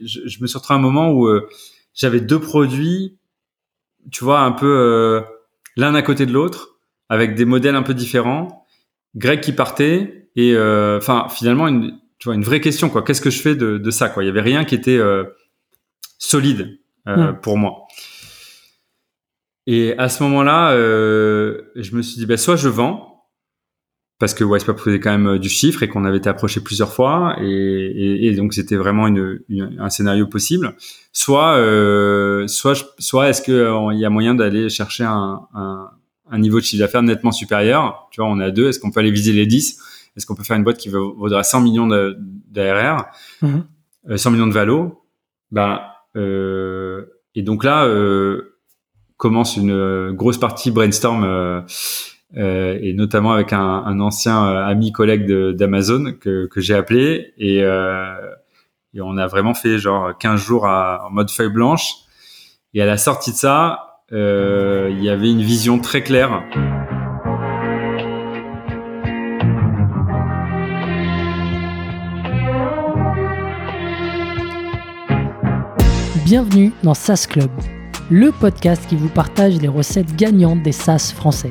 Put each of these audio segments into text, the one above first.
je, je, me suis retrouvé à un moment où j'avais deux produits, tu vois, un peu l'un à côté de l'autre, avec des modèles un peu différents. Greg qui partait et enfin finalement une tu vois une vraie question quoi. Qu'est-ce que je fais de, de ça quoi? Il y avait rien qui était solide pour moi. Et à ce moment-là, euh, je me suis dit, bah, soit je vends, parce que Wisepop faisait quand même euh, du chiffre et qu'on avait été approché plusieurs fois, et, et, et donc c'était vraiment une, un scénario possible. Soit, euh, soit, soit est-ce qu'il euh, y a moyen d'aller chercher un, un, un, niveau de chiffre d'affaires nettement supérieur? Tu vois, on est à deux. Est-ce qu'on peut aller viser les 10 Est-ce qu'on peut faire une boîte qui vaudra 100 millions d'ARR, 100 mmh. millions de valo? Ben, euh, et donc là. Euh, commence une euh, grosse partie brainstorm euh, euh, et notamment avec un, un ancien ami collègue d'Amazon que, que j'ai appelé et, et on a vraiment fait genre 15 jours à, en mode feuille blanche et à la sortie de ça il y avait une vision très claire. Bienvenue dans SaaS Club le podcast qui vous partage les recettes gagnantes des SaaS français.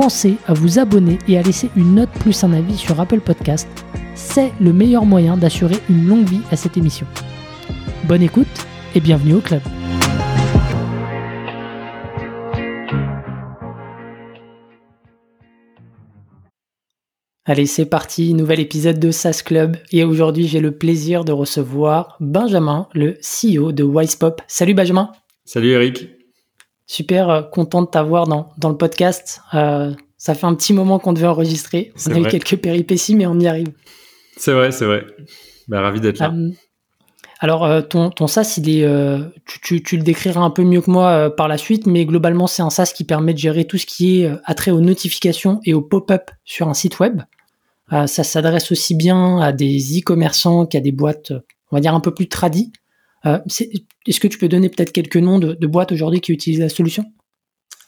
pensez à vous abonner et à laisser une note plus un avis sur Apple Podcast. C'est le meilleur moyen d'assurer une longue vie à cette émission. Bonne écoute et bienvenue au club. Allez, c'est parti, nouvel épisode de SaaS Club. Et aujourd'hui, j'ai le plaisir de recevoir Benjamin, le CEO de Wisepop. Salut Benjamin. Salut Eric. Super euh, content de t'avoir dans, dans le podcast. Euh, ça fait un petit moment qu'on devait enregistrer. On a eu quelques péripéties, mais on y arrive. C'est vrai, c'est vrai. Bah, ravi d'être là. Euh, alors, ton, ton SaaS, il est, tu, tu, le décriras un peu mieux que moi par la suite, mais globalement, c'est un SaaS qui permet de gérer tout ce qui est attrait aux notifications et aux pop-up sur un site web. ça s'adresse aussi bien à des e-commerçants qu'à des boîtes, on va dire, un peu plus tradies. Euh, est-ce que tu peux donner peut-être quelques noms de, boîtes aujourd'hui qui utilisent la solution?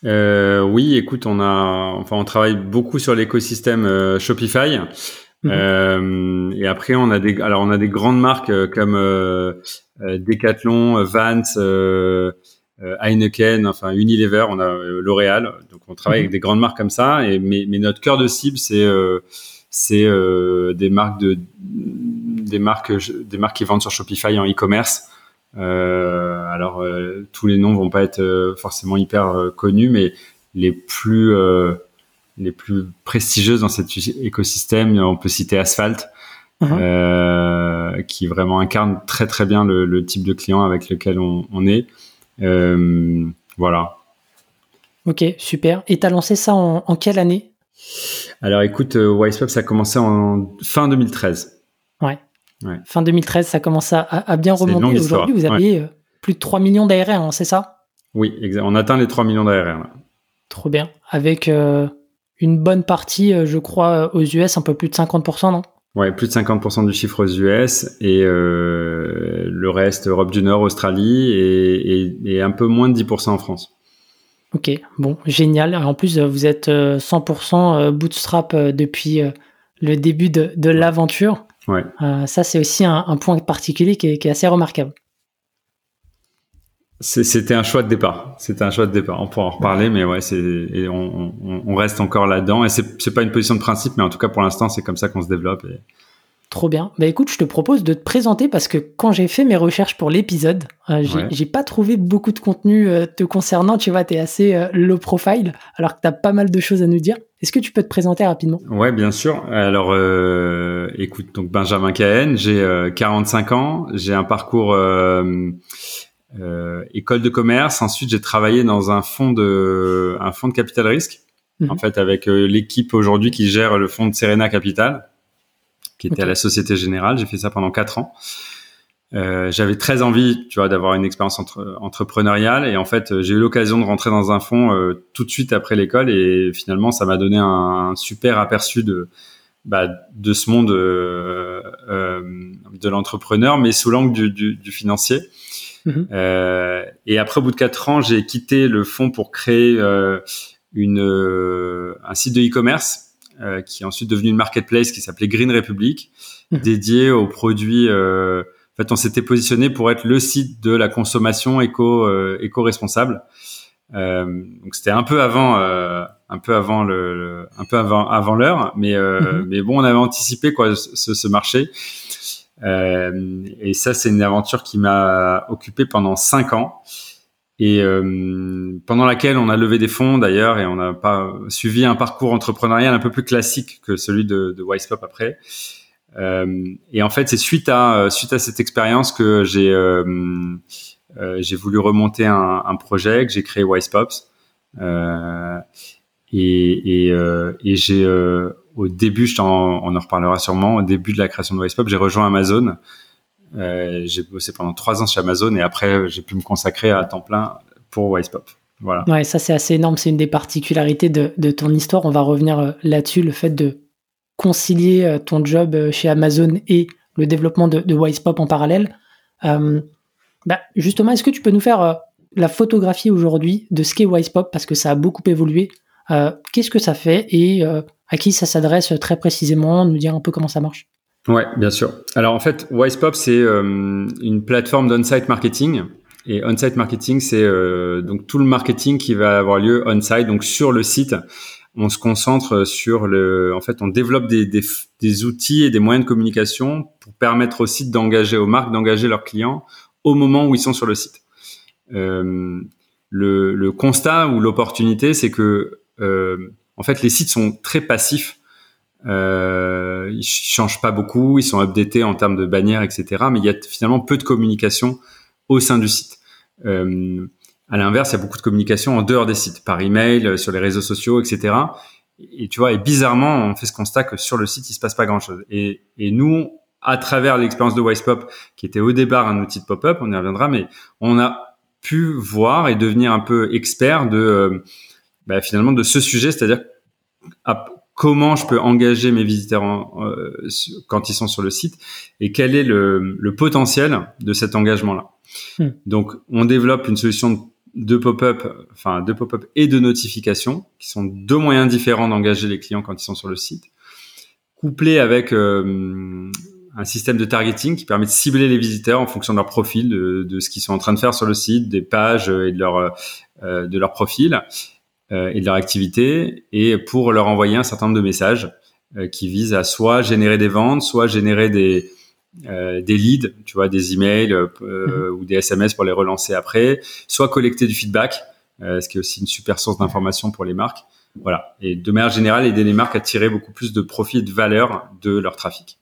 Euh, Oui, écoute, on a, enfin, on travaille beaucoup sur l'écosystème euh, Shopify. Mhm. et après, on a des, alors on a des grandes marques comme Decathlon, Vans, Heineken, enfin Unilever, on a L'Oréal. Donc, on travaille avec mhm. des grandes marques comme ça. Et mais, mais notre cœur de cible, c'est c'est des marques de des marques des marques qui vendent sur Shopify en e-commerce alors euh, tous les noms vont pas être euh, forcément hyper connus, mais les plus les plus prestigieuses dans cet écosystème, on peut citer Asphalt, uh-huh. qui vraiment incarne très très bien le, type de client avec lequel on, est. voilà. Ok, super. Et tu as lancé ça en, en quelle année? Alors écoute, Wisepop, ça a commencé en fin 2013. Ouais. Fin 2013, ça commence à, bien remonter. Aujourd'hui, vous avez euh, plus de 3 millions d'ARR, hein, c'est ça? Oui, on atteint les 3 millions d'ARR. Trop bien. Avec euh, une bonne partie, euh, je crois, aux US, un peu plus de 50%, non? Ouais, plus de 50% du chiffre aux US et le reste Europe du Nord, Australie et, un peu moins de 10% en France. Ok, bon, génial. En plus, vous êtes 100% bootstrap depuis le début de l'aventure. Ouais. Euh, ça, c'est aussi un, point particulier qui est, assez remarquable. C'était un choix de départ. C'était un choix de départ. On pourra en reparler, mais ouais, c'est on, on, reste encore là-dedans. Et c'est pas une position de principe, mais en tout cas pour l'instant, c'est comme ça qu'on se développe. Et, Trop bien. Bah écoute, je te propose de te présenter parce que quand j'ai fait mes recherches pour l'épisode, euh, j'ai pas trouvé beaucoup de contenu euh, te concernant. Tu vois, tu es assez euh, low profile alors que tu as pas mal de choses à nous dire. Est-ce que tu peux te présenter rapidement? Ouais, bien sûr. Alors, écoute, donc Benjamin Cahen, j'ai 45 ans, j'ai un parcours école de commerce. Ensuite, j'ai travaillé dans un fonds de un fonds de capital risque. Mhm. En fait, avec l'équipe aujourd'hui qui gère le fonds de Serena Capital qui était à la Société Générale. J'ai fait ça pendant quatre ans. Euh, j'avais très envie, tu vois, d'avoir une expérience entre, entrepreneuriale et en fait, j'ai eu l'occasion de rentrer dans un fonds euh, tout de suite après l'école et finalement, ça m'a donné un, super aperçu de bah, de ce monde euh, de l'entrepreneur, mais sous l'angle du, du, du, financier. Mhm. et après, au bout de quatre ans, j'ai quitté le fonds pour créer une un site de e-commerce qui est ensuite devenu une marketplace qui s'appelait Green Republic, mhm. dédié aux produits en fait, on s'était positionné pour être le site de la consommation éco euh, éco-responsable. Euh, donc c'était un peu avant, euh, un peu avant le, un peu avant avant l'heure, mais mhm. mais bon, on avait anticipé quoi ce, ce marché. et ça, c'est une aventure qui m'a occupé pendant cinq ans et pendant laquelle on a levé des fonds d'ailleurs et on n'a pas suivi un parcours entrepreneurial un peu plus classique que celui de, de Wisepop après. Euh, et en fait, c'est suite à euh, suite à cette expérience que j'ai euh, j'ai voulu remonter un, un, projet que j'ai créé Wisepops. Euh, et, et, et j'ai au début, on en reparlera sûrement, au début de la création de Wisepop, j'ai rejoint Amazon. Euh, j'ai bossé pendant trois ans chez Amazon et après j'ai pu me consacrer à temps plein pour Wisepop. Voilà. Ouais, ça c'est assez énorme. C'est une des particularités de, ton histoire. On va revenir là-dessus, le fait de concilier euh, ton job euh, chez Amazon et le développement de, Wisepop en parallèle. Euh, bah, justement, est-ce que tu peux nous faire la photographie aujourd'hui de ce qu'est Wisepop parce que ça a beaucoup évolué Qu'est-ce que ça fait et à qui ça s'adresse très précisément? Nous dire un peu comment ça marche. Ouais, bien sûr. Alors en fait, Wisepop c'est une plateforme d'on-site marketing. Et on-site marketing, c'est donc tout le marketing qui va avoir lieu on-site, donc sur le site on se concentre sur le, en fait, on développe des, des, des, outils et des moyens de communication pour permettre aux sites d'engager, aux marques d'engager leurs clients au moment où ils sont sur le site. Euh, le, le, constat ou l'opportunité, c'est que, euh, en fait, les sites sont très passifs. Euh, ils changent pas beaucoup, ils sont updatés en termes de bannières, etc. Mais il y a finalement peu de communication au sein du site. Euh, à l'inverse, il y a beaucoup de communication en dehors des sites, par email, euh, sur les réseaux sociaux, etc. Et tu vois, et bizarrement, on fait ce constat que sur le site, il se passe pas grand-chose. Et, et nous, à travers l'expérience de Wisepop, qui était au départ un outil de pop-up, on y reviendra, mais on a pu voir et devenir un peu expert de euh, bah, finalement de ce sujet, c'est-à-dire comment je peux engager mes visiteurs euh, quand ils sont sur le site et quel est le, le potentiel de cet engagement-là. Hmm. Donc, on développe une solution de pop-up, enfin de pop-up et de notification, qui sont deux moyens différents d'engager les clients quand ils sont sur le site, couplé avec euh, un système de targeting qui permet de cibler les visiteurs en fonction de leur profil, de, ce qu'ils sont en train de faire sur le site, des pages et de leur euh, de leur profil euh, et de leur activité, et pour leur envoyer un certain nombre de messages qui visent à soit générer des ventes, soit générer des euh, des leads, tu vois, des emails euh, mhm. ou des SMS pour les relancer après, soit collecter du feedback, euh, ce qui est aussi une super source d'information pour les marques. Voilà. Et de manière générale, aider les marques à tirer beaucoup plus de profit et de valeur de leur trafic.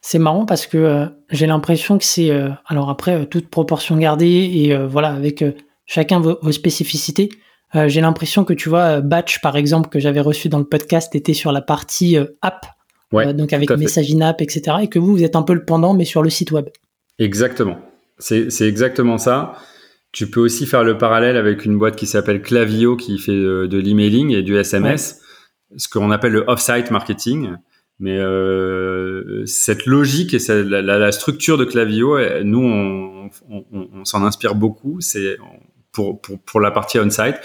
C'est marrant parce que j'ai l'impression que c'est, alors après, toute proportion gardée et voilà, avec chacun vos, vos spécificités, j'ai l'impression que tu vois, Batch par exemple, que j'avais reçu dans le podcast, était sur la partie app Ouais, donc avec message in-app, etc. Et que vous, vous êtes un peu le pendant, mais sur le site web. Exactement. C'est exactement ça. Tu peux aussi faire le parallèle avec une boîte qui s'appelle Clavio qui fait de, l'emailing et du SMS, ce qu'on appelle le off-site marketing. Mais euh, cette logique et la, la, structure de Clavio, nous, on, on, on, s'en inspire beaucoup. C'est pour, pour, pour la partie on-site,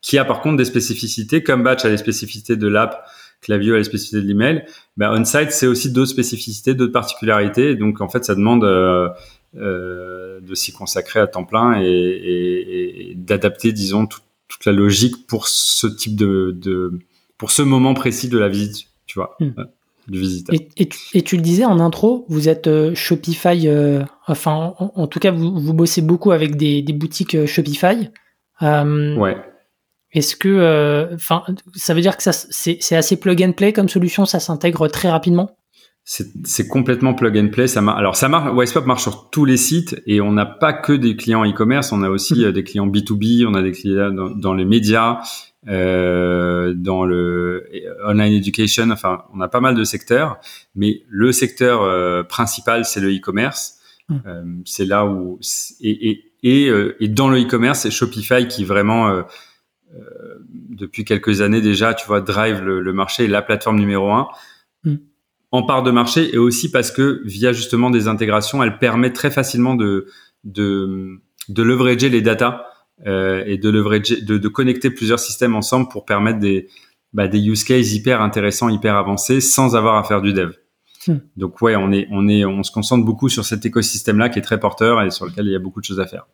qui a par contre des spécificités, comme Batch a les spécificités de l'app Clavio a les spécificités de l'email. Ben, on-site, c'est aussi d'autres spécificités, d'autres particularités. Donc, en fait, ça demande euh, euh, de s'y consacrer à temps plein et, et, et d'adapter, disons, toute la logique pour ce type de, de, pour ce moment précis de la visite, tu vois. Hmm. Euh, du visiteur. Et, et, tu, le disais en intro, vous êtes euh, Shopify, euh, enfin en, en, tout cas vous, vous bossez beaucoup avec des, des boutiques Shopify. ouais. Est-ce que, euh, enfin, ça veut dire que ça, c'est assez plug and play comme solution, ça s'intègre très rapidement? C'est complètement plug and play. Ça alors ça marche. Wisepop marche sur tous les sites et on n'a pas que des clients e-commerce. On a aussi mmh. euh, des clients B2B. On a des clients dans, les médias, euh, dans le online education. Enfin, on a pas mal de secteurs. Mais le secteur principal, c'est le e-commerce. Mmh. c'est là où et, et, et, et dans le e-commerce, c'est Shopify qui vraiment depuis quelques années déjà, tu vois, drive le, le marché, la plateforme numéro un. Mm. En part de marché et aussi parce que via justement des intégrations, elle permet très facilement de de, de leverager les data euh, et de leverager, de, de connecter plusieurs systèmes ensemble pour permettre des bah, des use cases hyper intéressants, hyper avancés, sans avoir à faire du dev. Mm. Donc ouais, on est on est on se concentre beaucoup sur cet écosystème là qui est très porteur et sur lequel il y a beaucoup de choses à faire.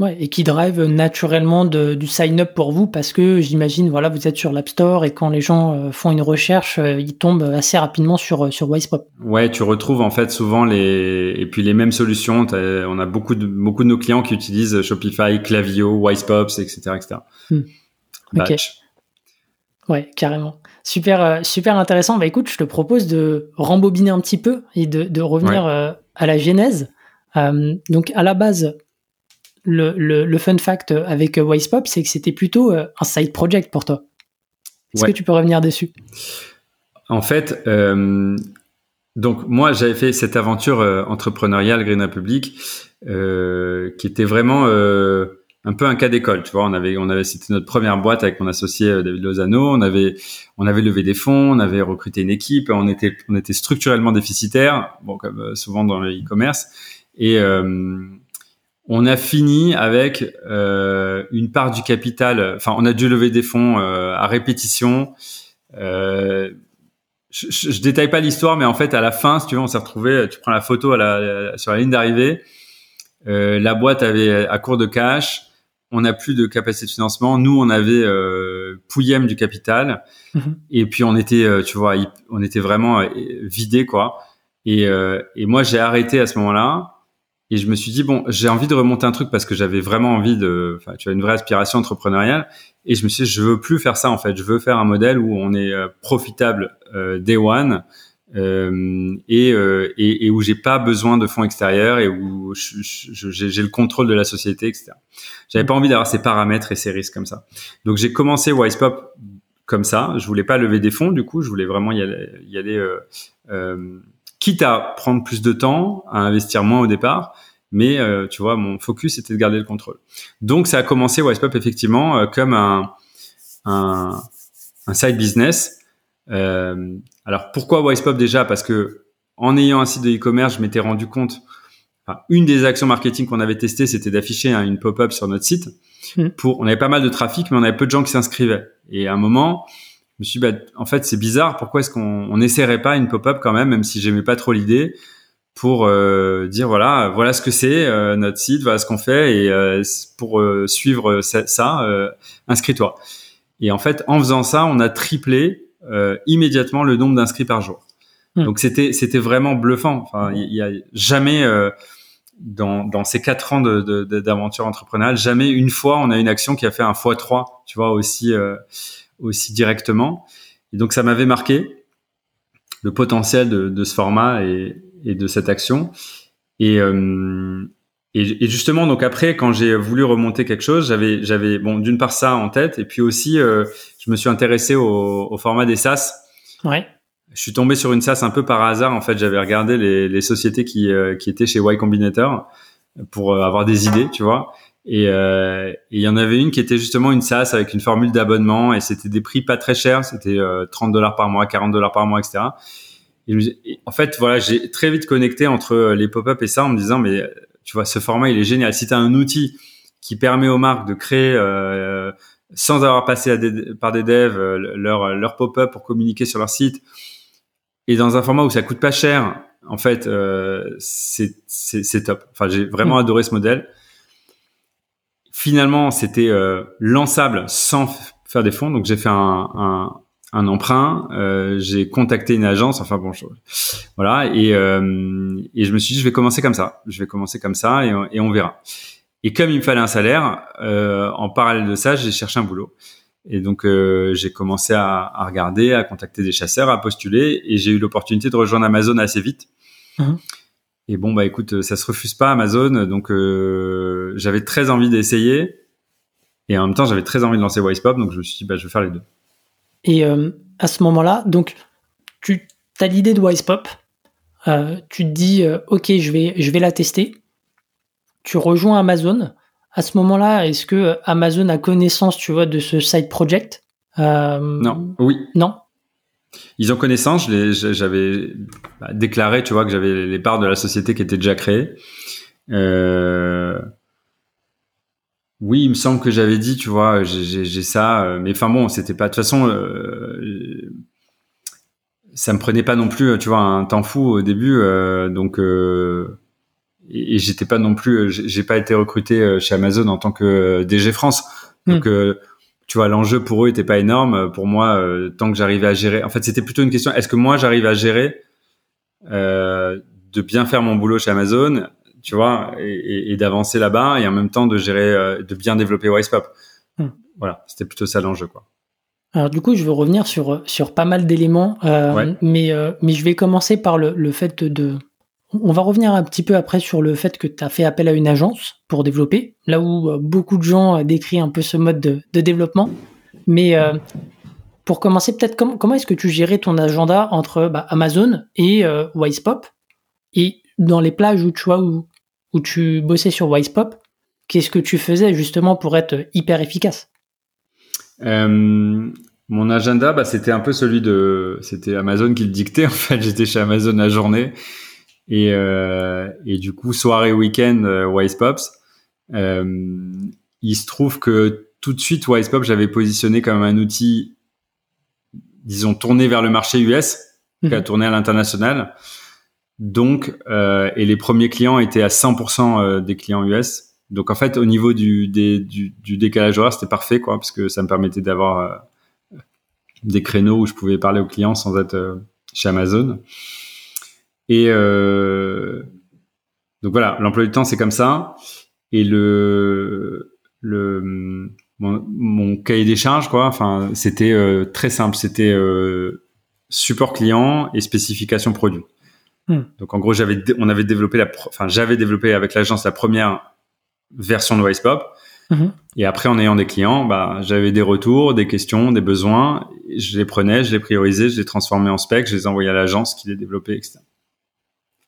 Ouais, et qui drive naturellement de, du sign-up pour vous parce que j'imagine, voilà, vous êtes sur l'App Store et quand les gens euh, font une recherche, euh, ils tombent assez rapidement sur, euh, sur Wisepop. Ouais, tu retrouves en fait souvent les, et puis les mêmes solutions. On a beaucoup de, beaucoup de nos clients qui utilisent Shopify, Clavio, Wisepops, etc., etc. Hmm. Ok. Ouais, carrément. Super, super intéressant. Bah écoute, je te propose de rembobiner un petit peu et de, de revenir à la genèse. donc à la base, le, le, fun fact avec Wisepop, c'est que c'était plutôt euh, un side project pour toi. Est-ce que tu peux revenir dessus? En fait, euh, donc moi j'avais fait cette aventure euh, entrepreneuriale Green Republic qui était vraiment un peu un cas d'école, tu vois. On avait, on avait, c'était notre première boîte avec mon associé David Lozano. On avait, on avait levé des fonds, on avait recruté une équipe. On était, on était structurellement déficitaire, bon comme souvent dans le e-commerce. Et on a fini avec euh, une part du capital. Enfin, on a dû lever des fonds euh, à répétition. Euh, je, je, détaille pas l'histoire, mais en fait, à la fin, si tu veux, on s'est retrouvé. Tu prends la photo à la, sur la ligne d'arrivée. la boîte avait à court de cash. On n'a plus de capacité de financement. Nous, on avait euh, pouillem du capital. Mhm. Et puis, on était, tu vois, on était vraiment vidé, quoi. Et, et moi, j'ai arrêté à ce moment-là. Et je me suis dit bon, j'ai envie de remonter un truc parce que j'avais vraiment envie de, enfin, tu as une vraie aspiration entrepreneuriale. Et je me suis dit, je veux plus faire ça en fait. Je veux faire un modèle où on est euh, profitable euh, day one euh, et, euh, et, et, où j'ai pas besoin de fonds extérieurs et où j'ai le contrôle de la société, etc. J'avais pas envie d'avoir ces paramètres et ces risques comme ça. Donc j'ai commencé Wisepop comme ça. Je voulais pas lever des fonds, du coup, je voulais vraiment y aller, y aller euh, quitte à prendre plus de temps, à investir moins au départ, mais euh, tu vois, mon focus était de garder le contrôle. Donc ça a commencé Wisepop effectivement euh, comme un, un, un, side business. Euh, alors pourquoi Wisepop déjà? Parce que en ayant un site de e-commerce, je m'étais rendu compte. Enfin, une des actions marketing qu'on avait testées, c'était d'afficher une pop-up sur notre site. Mmh. Pour, on avait pas mal de trafic, mais on avait peu de gens qui s'inscrivaient. Et à un moment, me suis dit, bah, en fait, c'est bizarre. Pourquoi est-ce qu'on n'essaierait pas une pop-up quand même, même si j'aimais pas trop l'idée, pour euh, dire voilà, voilà ce que c'est euh, notre site, voilà ce qu'on fait, et euh, pour suivre ça, ça inscris-toi. Et en fait, en faisant ça, on a triplé immédiatement le nombre d'inscrits par jour. Hmm. Donc c'était c'était vraiment bluffant. Enfin, il y, a jamais dans, dans ces quatre ans de, d'aventure entrepreneuriale, jamais une fois on a une action qui a fait un x 3 tu vois aussi aussi directement. Et donc ça m'avait marqué le potentiel de, de ce format et, et, de cette action. Et, euh, et, justement, donc après, quand j'ai voulu remonter quelque chose, j'avais, j'avais bon, d'une part ça en tête, et puis aussi, euh, je me suis intéressé au, au, format des SaaS. Ouais. Je suis tombé sur une SaaS un peu par hasard. En fait, j'avais regardé les, les sociétés qui, euh, qui étaient chez Y Combinator pour avoir des idées, tu vois. Euh, et il y en avait une qui était justement une SaaS avec une formule d'abonnement et c'était des prix pas très chers, c'était 30 euh, dollars par mois, 40 dollars par mois, etc. Et, en fait, voilà, j'ai très vite connecté entre euh, les pop-up et ça en me disant, mais tu vois, ce format, il est génial. Si tu as un outil qui permet aux marques de créer, euh, sans avoir passé à des, par des devs, leur, leur pop-up pour communiquer sur leur site, et dans un format où ça coûte pas cher, en fait, euh, c'est top. Enfin, j'ai vraiment mmh. adoré ce modèle. Finalement, c'était euh, lançable sans faire des fonds. Donc j'ai fait un, un, un emprunt, euh, j'ai contacté une agence, enfin bon, voilà, et, euh, et je me suis dit je vais commencer comme ça, je vais commencer comme ça et, et on verra. Et comme il me fallait un salaire, euh, en parallèle de ça, j'ai cherché un boulot. Et donc euh, j'ai commencé à, à, regarder, à contacter des chasseurs, à postuler, et j'ai eu l'opportunité de rejoindre Amazon assez vite. Mmh. Et bon, bah écoute, ça se refuse pas Amazon, donc euh, j'avais très envie d'essayer. Et en même temps, j'avais très envie de lancer Wisepop, donc je me suis dit, bah, je vais faire les deux. Et euh, à ce moment-là, donc, tu as l'idée de Wisepop, euh, tu te dis, ok, je vais, je vais la tester. tu rejoins Amazon. À ce moment-là, est-ce que Amazon a connaissance, tu vois, de ce side project? Non. Oui. Non? Ils ont connaissance. J'avais bah, déclaré, tu vois, que j'avais les parts de la société qui étaient déjà créées. Euh, oui, il me semble que j'avais dit, tu vois, j'ai ça, euh, mais enfin bon, c'était pas de toute façon, euh, ça me prenait pas non plus, tu vois, un temps fou au début, euh, donc et, j'étais pas non plus, j'ai pas été recruté chez Amazon en tant que DG France, hmm. Tu vois, l'enjeu pour eux était pas énorme. Pour moi, tant que j'arrivais à gérer, en fait, c'était plutôt une question, est-ce que moi j'arrive à gérer de bien faire mon boulot chez Amazon tu vois, et, et, d'avancer là-bas et en même temps de gérer, euh, de bien développer Wisepop. Hmm. Voilà, c'était plutôt ça l'enjeu, quoi. Alors du coup, je veux revenir sur sur pas mal d'éléments, euh, mais euh, mais je vais commencer par le, le fait de, On va revenir un petit peu après sur le fait que tu as fait appel à une agence pour développer, là où beaucoup de gens décrivent un peu ce mode de, développement. Mais pour commencer, peut-être comment, est-ce que tu gérais ton agenda entre bah, Amazon et Wisepop? Et dans les plages où tu vois où où tu bossais sur Wisepop, qu'est-ce que tu faisais justement pour être hyper efficace? Euh, Mon agenda, bah, c'était un peu celui de, c'était Amazon qui le dictait. En fait, j'étais chez Amazon la journée et euh, et du coup soirée week-end euh, Wisepops. Euh, il se trouve que tout de suite Wisepop, j'avais positionné comme un outil, disons tourné vers le marché US, qui a mhm. tourné à l'international. Donc, euh, et les premiers clients étaient à 100% euh, des clients US. Donc en fait, au niveau du, du, décalage horaire, c'était parfait, quoi, parce que ça me permettait d'avoir euh, des créneaux où je pouvais parler aux clients sans être chez Amazon. Et donc voilà, l'emploi du temps, c'est comme ça. Et le, le mon, cahier des charges, quoi, enfin, c'était très simple. C'était support client et spécification produit. Hmm. Donc en gros, j'avais, on avait développé la, enfin j'avais développé avec l'agence la première version de Wisepop. Hmm. Et après, en ayant des clients, bah, j'avais des retours, des questions, des besoins. Je les prenais, je les priorisais, je les transformais en spec, je les envoyais à l'agence qui les développait, etc.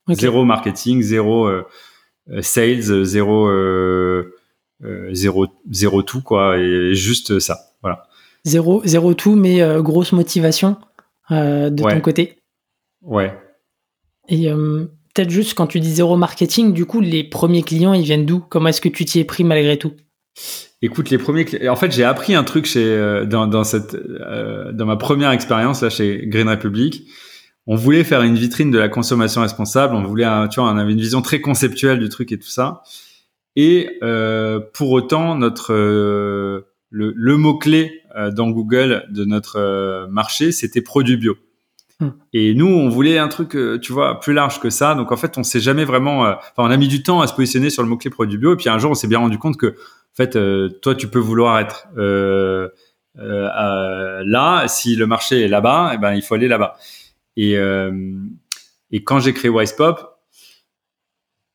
Zéro marketing, zéro euh, euh, sales, zéro, euh, zéro, zéro tout quoi, et juste ça. Voilà. Zéro, zéro tout, mais grosse motivation de ton côté. Ouais, et peut-être juste quand tu dis zéro marketing, du coup, les premiers clients, ils viennent d'où? Comment est-ce que tu t'y es pris malgré tout? Écoute, les premiers, en fait, j'ai appris un truc chez dans, dans cette dans ma première expérience là chez Green Republic. On voulait faire une vitrine de la consommation responsable. On voulait, tu vois, on avait une vision très conceptuelle du truc et tout ça. Et euh, pour autant, notre le, le mot clé dans Google de notre marché, c'était produit bio. Hmm. Et nous, on voulait un truc, euh, tu vois, plus large que ça. Donc en fait, on s'est jamais vraiment. Euh, enfin, on a mis du temps à se positionner sur le mot clé produit bio. Et puis un jour, on s'est bien rendu compte que, en fait, euh, toi, tu peux vouloir être là. Si le marché est là-bas, eh ben, il faut aller là-bas. Et et quand j'ai créé Wisepop,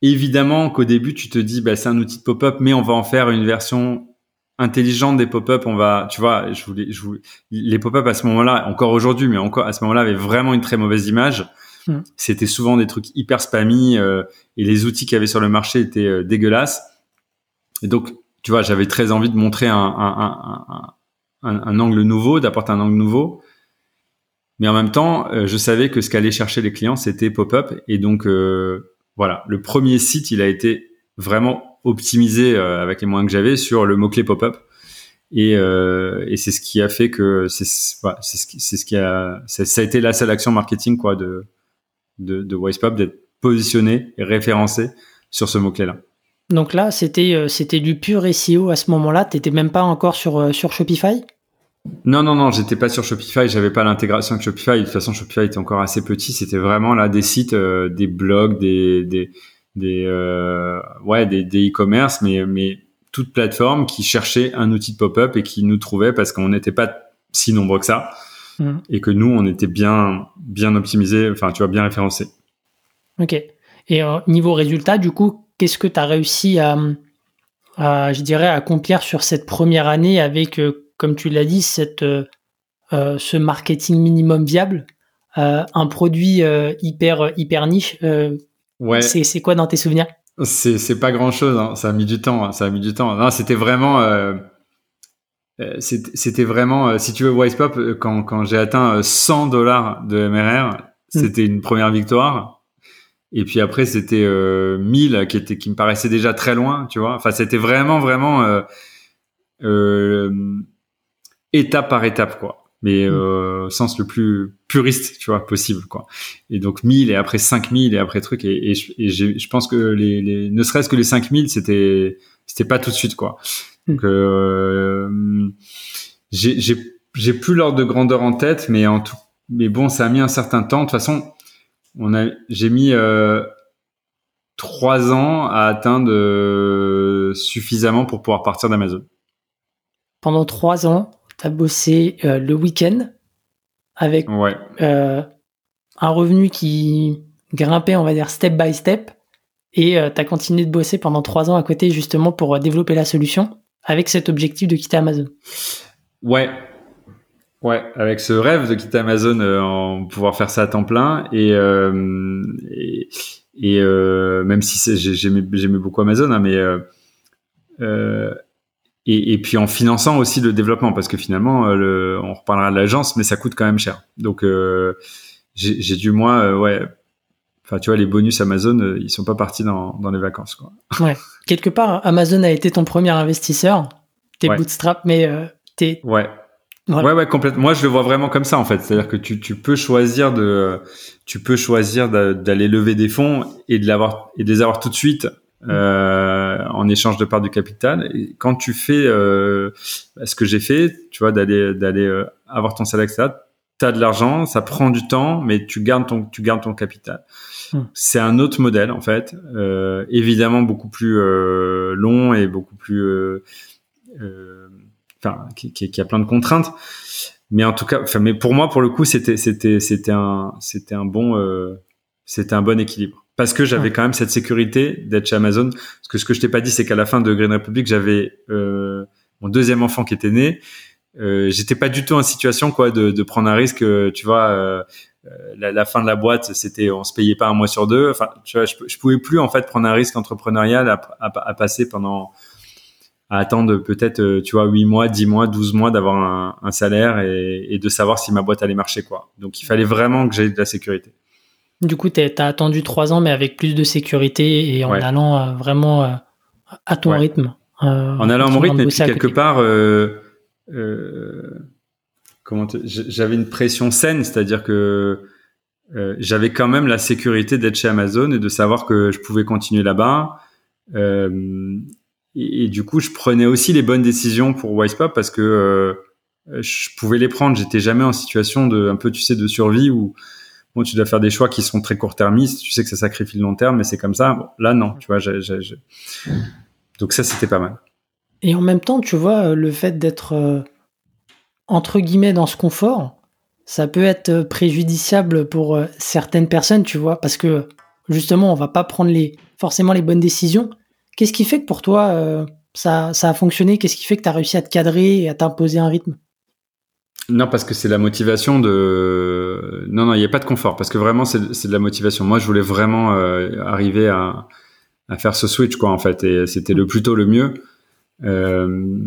évidemment qu'au début, tu te dis, bah, c'est un outil de pop-up, mais on va en faire une version intelligente des pop-up, on va, tu vois, je voulais, je voulais, les pop-up à ce moment-là, encore aujourd'hui, mais encore à ce moment-là, avaient vraiment une très mauvaise image. Hmm. C'était souvent des trucs hyper spammy euh, et les outils qu'il y avait sur le marché étaient euh, dégueulasses. Et donc, tu vois, j'avais très envie de montrer un, un, un, un angle nouveau, d'apporter un angle nouveau. Mais en même temps, euh, je savais que ce qu'allaient chercher les clients, c'était pop-up. Et donc, voilà, le premier site, il a été vraiment optimisé euh, avec les moyens que j'avais sur le mot clé pop-up. Et, euh, et c'est ce qui a fait que c'est ce qui ce qui a ça a été la seule action marketing quoi de de, de Wisepop d'être positionné et référencé sur ce mot clé là. Donc là, c'était euh, c'était du pur SEO à ce moment-là. T'étais même pas encore sur sur Shopify? Non non non, j'étais pas sur Shopify. J'avais pas l'intégration avec Shopify. De toute façon, Shopify était encore assez petit. C'était vraiment là des sites, des blogs, des, des des euh, ouais des e-commerce, mais mais toute plateforme qui cherchait un outil de pop-up et qui nous trouvait parce qu'on n'était pas si nombreux que ça mmh. et que nous on était bien bien optimisé, enfin tu vois bien référencé. Ok. Et euh, niveau résultat, du coup, qu'est-ce que tu as réussi à, je dirais, accomplir sur cette première année avec, euh, comme tu l'as dit, cette, ce marketing minimum viable, un produit hyper hyper niche Ouais. C'est quoi dans tes souvenirs? C'est c'est pas grand chose. Hein. Ça a mis du temps. Hein. Ça a mis du temps. Non, c'était vraiment. Euh, euh c'était vraiment. Euh, si tu veux, Wisepop, euh, quand quand j'ai atteint 100 dollars de MRR, mm. c'était une première victoire. Et puis après, c'était 1000 qui était qui me paraissait déjà très loin. Tu vois. Enfin, c'était vraiment vraiment étape par étape, quoi mais mm. euh, sens le plus puriste, tu vois, possible, quoi. Et donc 1000 et après 5000 et après truc et, et, je pense que les, les ne serait-ce que les 5000, c'était c'était pas tout de suite, quoi. Mm. Donc euh, j'ai plus l'ordre de grandeur en tête, mais en tout, mais bon, ça a mis un certain temps. De toute façon, on a j'ai mis euh, trois ans à atteindre euh, suffisamment pour pouvoir partir d'Amazon. Pendant trois ans, as bossé euh, le week-end avec euh, un revenu qui grimpait, on va dire, step by step. Et euh, tu as continué de bosser pendant trois ans à côté, justement, pour développer la solution avec cet objectif de quitter Amazon. Ouais. Ouais, avec ce rêve de quitter Amazon, en pouvoir faire ça à temps plein. Et, et, même si j'aimais beaucoup Amazon, hein, mais et, et, puis en finançant aussi le développement parce que finalement euh, le, on reparlera de l'agence mais ça coûte quand même cher. Donc euh, j'ai dû moi euh, ouais enfin tu vois les bonus Amazon euh, ils sont pas partis dans, dans les vacances quoi. Ouais. Quelque part Amazon a été ton premier investisseur. T'es bootstrap mais t'es ouais. Ouais, ouais, complètement. Moi, je le vois vraiment comme ça, en fait. C'est-à-dire que tu, tu peux choisir de, tu peux choisir d'aller lever des fonds et de l'avoir, et de les avoir tout de suite euh, en échange de part du capital. Et quand tu fais euh, ce que j'ai fait, tu vois, d'aller d'aller euh, avoir ton salaire, etc. T'as de l'argent, ça prend du temps, mais tu gardes ton tu gardes ton capital. Hmm. C'est un autre modèle en fait, euh, évidemment beaucoup plus euh, long et beaucoup plus, enfin, qui, qui, qui, a plein de contraintes. Mais en tout cas, enfin, mais pour moi, pour le coup, c'était c'était c'était un c'était un bon c'était un bon équilibre parce que j'avais quand même cette sécurité d'être chez Amazon. Parce que ce que je t'ai pas dit, c'est qu'à la fin de Green Republic, j'avais euh, mon deuxième enfant qui était né. Euh, J'étais pas du tout en situation quoi de, de prendre un risque. Euh, tu vois, euh, euh, la, la, fin de la boîte, c'était on se payait pas un mois sur deux. Enfin, tu vois, je, je pouvais plus en fait prendre un risque entrepreneurial à, à, à passer pendant à attendre peut-être tu vois 8 mois, 10 mois, 12 mois d'avoir un, un, salaire et, et de savoir si ma boîte allait marcher quoi. Donc il fallait vraiment que j'aie de la sécurité. Du coup, tu as attendu trois ans, mais avec plus de sécurité et en allant euh, vraiment euh, à ton rythme. Euh, en allant à mon rythme, et puis quelque part, comment j'avais une pression saine, c'est-à-dire que j'avais quand même la sécurité d'être chez Amazon et de savoir que je pouvais continuer là-bas. Et, et, du coup, je prenais aussi les bonnes décisions pour Wisepop parce que je pouvais les prendre. J'étais jamais en situation de un peu, tu sais, de survie où tu dois faire des choix qui sont très court-termistes. Tu sais que ça sacrifie le long terme, mais c'est comme ça. là, non, tu vois. Donc ça, c'était pas mal. Et en même temps, tu vois, le fait d'être euh, entre guillemets dans ce confort, ça peut être préjudiciable pour euh, certaines personnes, tu vois, parce que justement, on va pas prendre les forcément les bonnes décisions. Qu'est-ce qui fait que pour toi, euh, ça, ça a fonctionné? Qu'est-ce qui fait que tu as réussi à te cadrer et à t'imposer un rythme? Non, parce que c'est la motivation de. Non, non, il n'y a pas de confort, parce que vraiment, c'est de la motivation. Moi, je voulais vraiment euh, arriver à, à, faire ce switch, quoi, en fait, et c'était le plus tôt le mieux. Euh,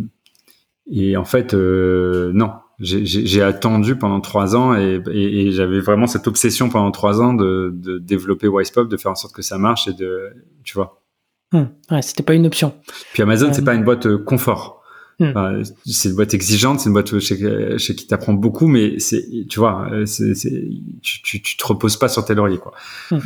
et en fait, euh, non, j'ai attendu pendant trois ans et, et, et j'avais vraiment cette obsession pendant trois ans de, de développer Wisepop, de faire en sorte que ça marche et de, tu vois. Hum, ouais, c'était pas une option. Puis Amazon, c'est pas une boîte confort. Hmm. c'est une boîte exigeante, c'est une boîte chez, chez qui t'apprends beaucoup, mais c'est, tu vois, c'est, tu, tu, tu, te reposes pas sur tes lauriers, quoi. Hmm.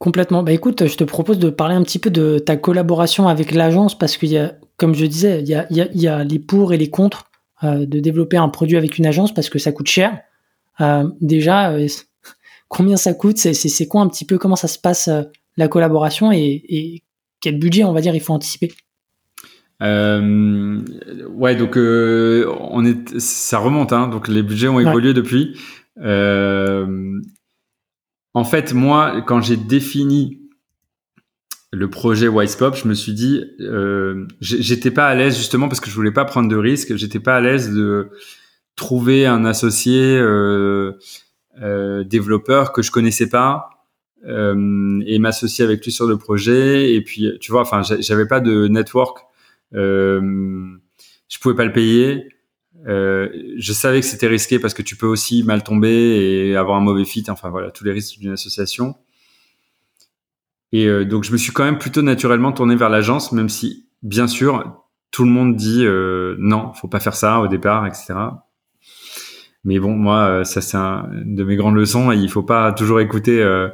Complètement. Bah écoute, je te propose de parler un petit peu de ta collaboration avec l'agence parce qu'il y a, comme je disais, il y a, il y a, il y a les pour et les contre euh, de développer un produit avec une agence parce que ça coûte cher. Euh, déjà, euh, combien ça coûte? C'est, quoi un petit peu? Comment ça se passe euh, la collaboration et, et quel budget on va dire il faut anticiper? Euh, ouais, donc euh, on est, ça remonte, hein, donc les budgets ont évolué depuis. Euh, en fait, moi, quand j'ai défini le projet Wisepop, je me suis dit, euh, j'étais pas à l'aise justement parce que je voulais pas prendre de risques. J'étais pas à l'aise de trouver un associé euh, euh, développeur que je connaissais pas et m'associer avec lui sur le projet. Et puis, tu vois, enfin, j'avais pas de network. Je pouvais pas le payer. je savais que c'était risqué parce que tu peux aussi mal tomber et avoir un mauvais fit. Enfin voilà, tous les risques d'une association. Et donc je me suis quand même plutôt naturellement tourné vers l'agence, même si bien sûr tout le monde dit euh, non, faut pas faire ça au départ, etc. Mais bon, moi, euh, ça c'est un de mes grandes leçons. il faut pas toujours écouter euh,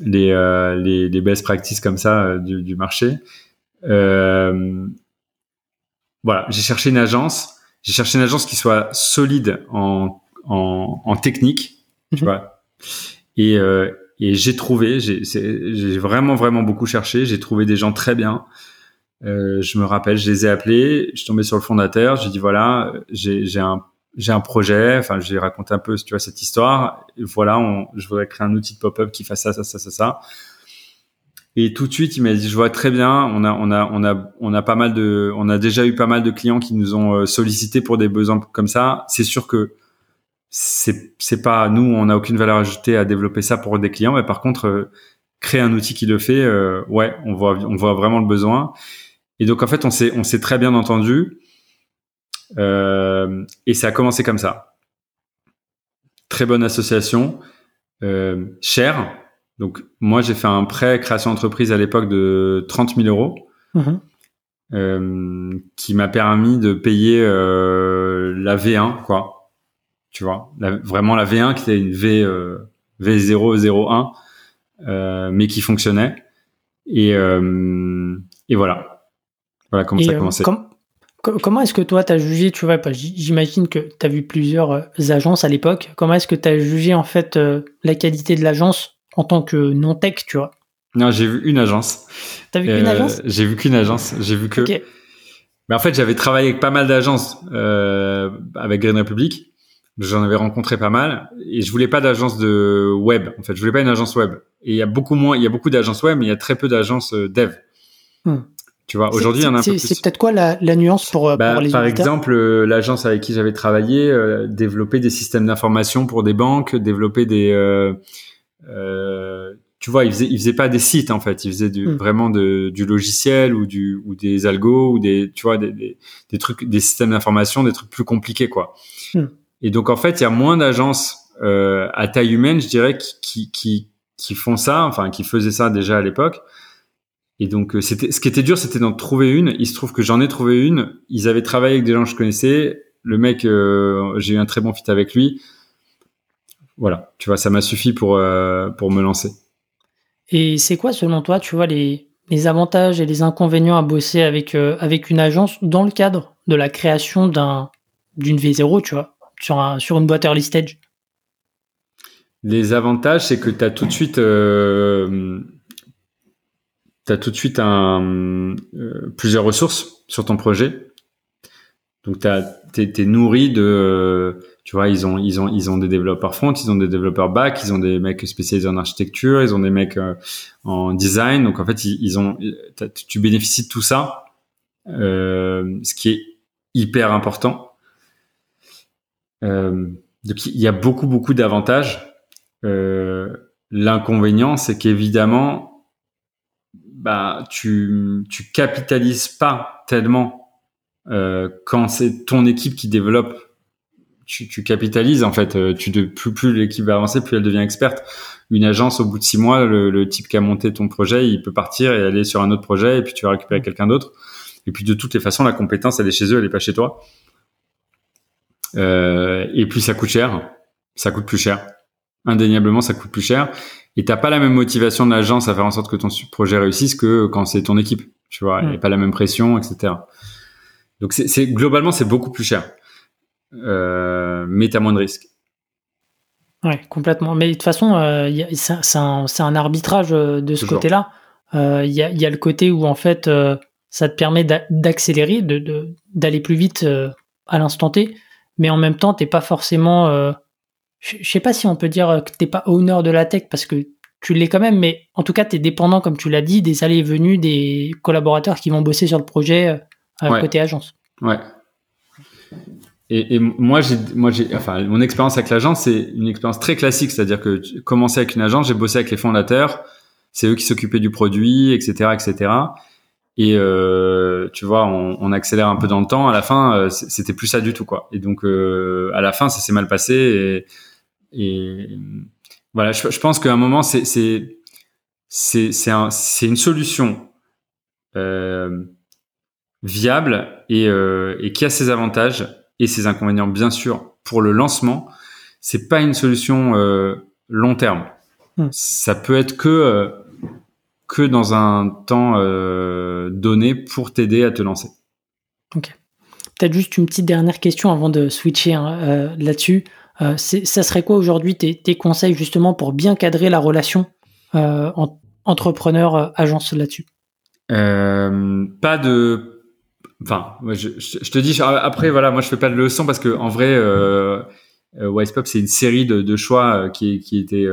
les, euh, les, les best practices comme ça du, du, marché. Voilà, j'ai cherché une agence. J'ai cherché une agence qui soit solide en, en, en technique, tu mhm. vois. Et, et j'ai trouvé, j'ai vraiment vraiment beaucoup cherché. J'ai trouvé des gens très bien. Euh, je me rappelle, je les ai appelés, je suis tombé sur le fondateur, j'ai dit voilà, j'ai un j'ai un projet, enfin j'ai raconté un peu tu vois cette histoire, et voilà, on, je voudrais créer un outil de pop-up qui fasse ça ça ça ça ça. Et tout de suite, il m'a dit je vois très bien, on a on a on a on a pas mal de on a déjà eu pas mal de clients qui nous ont euh, sollicité pour des besoins comme ça, c'est sûr que c'est c'est pas nous on n'a aucune valeur ajoutée à développer ça pour des clients mais par contre euh, créer un outil qui le fait ouais on voit on voit vraiment le besoin et donc en fait, on s'est on s'est très bien entendu. Euh, et ça a commencé comme ça. Très bonne association, euh, cher. Donc moi, j'ai fait un prêt création d'entreprise à l'époque de 30 000 euros, mhm. euh, qui m'a permis de payer euh, la V1, quoi. Tu vois, vraiment la V1 qui était une V euh, V001, euh, mais qui fonctionnait. Et, et voilà. Voilà comment ça a euh, commencé. comment est-ce que toi, tu as jugé, tu vois, j'imagine que tu as vu plusieurs euh, agences à l'époque, comment est-ce que tu as jugé en fait euh, la qualité de l'agence en tant que non-tech, tu vois Non, j'ai vu une agence. T'as vu qu'une agence? J'ai vu qu'une agence, j'ai vu que... Mais en fait, j'avais travaillé avec pas mal d'agences avec Green Republic. J'en avais rencontré pas mal et je voulais pas d'agence de web. En fait, je voulais pas une agence web. Et il y a beaucoup moins, il y a beaucoup d'agences web, mais il y a très peu d'agences dev. Hmm. Tu vois, aujourd'hui, il y en a un peu plus. C'est peut-être quoi la, la, nuance pour, euh, bah, pour les Par exemple, euh, l'agence avec qui j'avais travaillé euh, développait des systèmes d'information pour des banques, développait des... Euh, euh, tu vois, il faisait, il faisait pas des sites en fait, il faisait du, hmm. vraiment de, du logiciel ou du ou des algos ou des, tu vois, des, des, des trucs, des systèmes d'information, des trucs plus compliqués quoi. Hmm. Et donc en fait, il y a moins d'agences à taille humaine, je dirais, qui, qui, qui, qui font ça, enfin qui faisaient ça déjà à l'époque. Et donc, euh, c'était, ce qui était dur, c'était d'en trouver une. Il se trouve que j'en ai trouvé une. Ils avaient travaillé avec des gens que je connaissais. Le mec, euh, j'ai eu un très bon fit avec lui. Voilà, tu vois, ça m'a suffi pour euh, pour me lancer. Et c'est quoi, selon toi, tu vois les les avantages et les inconvénients à bosser avec avec une agence dans le cadre de la création d'un d'une V0, tu vois, sur un sur une boîte early stage? Les avantages, c'est que tu as tout de suite as tout de suite un, euh, plusieurs ressources sur ton projet. Donc tu es, nourri de, tu vois, ils ont, ils ont, ils ont des développeurs front, ils ont des développeurs back, ils ont des mecs spécialisés en architecture, ils ont des mecs euh, en design. Donc en fait, ils, ont, tu bénéficies de tout ça, euh, ce qui est hyper important. Euh, donc il y a beaucoup, beaucoup d'avantages. Euh, L'inconvénient, c'est qu'évidemment, bah tu tu capitalises pas tellement euh, quand c'est ton équipe qui développe. Tu, tu capitalises en fait. Euh, tu de, plus plus l'équipe va avancer, plus elle devient experte. Une agence au bout de six mois, le, le, type qui a monté ton projet, il peut partir et aller sur un autre projet et puis tu vas récupérer quelqu'un d'autre. Et puis de toutes les façons, la compétence elle est chez eux, elle est pas chez toi. Euh, et puis ça coûte cher. Ça coûte plus cher. Indéniablement, ça coûte plus cher et t'as pas la même motivation de l'agence à faire en sorte que ton projet réussisse que quand c'est ton équipe, tu vois, et mm. pas la même pression, etc. Donc c'est globalement c'est beaucoup plus cher, euh, mais t'as moins de risques. Ouais, complètement. Mais de toute façon, euh, c'est un, un, arbitrage euh, de ce côté-là. Euh, il y, a, y, a, le côté où en fait, ça te permet d'accélérer, de d'aller plus vite à l'instant T, mais en même temps, t'es pas forcément je sais pas si on peut dire que t'es pas owner de la tech parce que tu l'es quand même, mais en tout cas, tu es dépendant, comme tu l'as dit, des allées et venues des collaborateurs qui vont bosser sur le projet euh, côté agence. Ouais. Et, moi, j'ai, moi, j'ai, enfin, mon expérience avec l'agence, c'est une expérience très classique, c'est-à-dire que j'ai commencé avec une agence, j'ai bossé avec les fondateurs, c'est eux qui s'occupaient du produit, etc., etc. Et euh, tu vois, on, accélère un peu dans le temps. À la fin, euh, c'était plus ça du tout, quoi. Et donc, euh, à la fin, ça s'est mal passé. Et, voilà, je, pense qu'à un moment, c'est c'est c'est c'est un, une solution viable et qui a ses avantages et ses inconvénients, bien sûr, pour le lancement. C'est pas une solution euh, long terme. Hmm. Ça peut être que euh, que dans un temps euh, donné pour t'aider à te lancer. Ok. Peut-être juste une petite dernière question avant de switcher hein, là-dessus. Ça serait quoi aujourd'hui tes, tes, conseils justement pour bien cadrer la relation entrepreneur-agence là-dessus? Pas de... Enfin, je, je, te dis, après, voilà, moi je fais pas de leçon parce que en vrai, euh, Wisepop, c'est une série de, de choix qui, qui était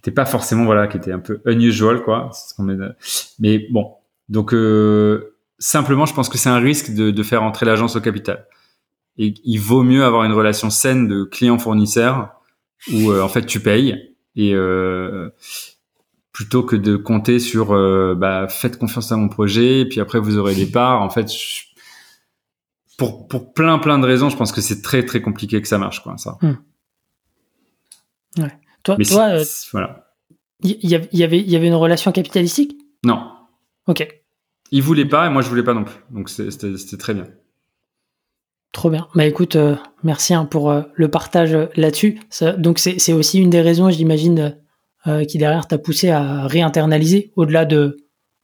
était pas forcément voilà, qui était un peu unusual quoi. Met Mais bon, donc euh, simplement, je pense que c'est un risque de, de faire entrer l'agence au capital. Et il vaut mieux avoir une relation saine de client-fournisseur où euh, en fait tu payes et euh, plutôt que de compter sur euh, bah, faites confiance à mon projet et puis après vous aurez des parts. En fait, je, pour pour plein plein de raisons, je pense que c'est très très compliqué que ça marche quoi ça. Hmm. Ouais. Toi, toi euh, voilà. Il y, y, avait, y avait une relation capitalistique? Non. Ok. Il voulait pas et moi je voulais pas non plus. Donc c'était très bien. Trop bien. Bah écoute, euh, merci hein, pour le partage là-dessus. Donc c'est aussi une des raisons, j'imagine, euh, qui derrière t'a poussé à réinternaliser au-delà de,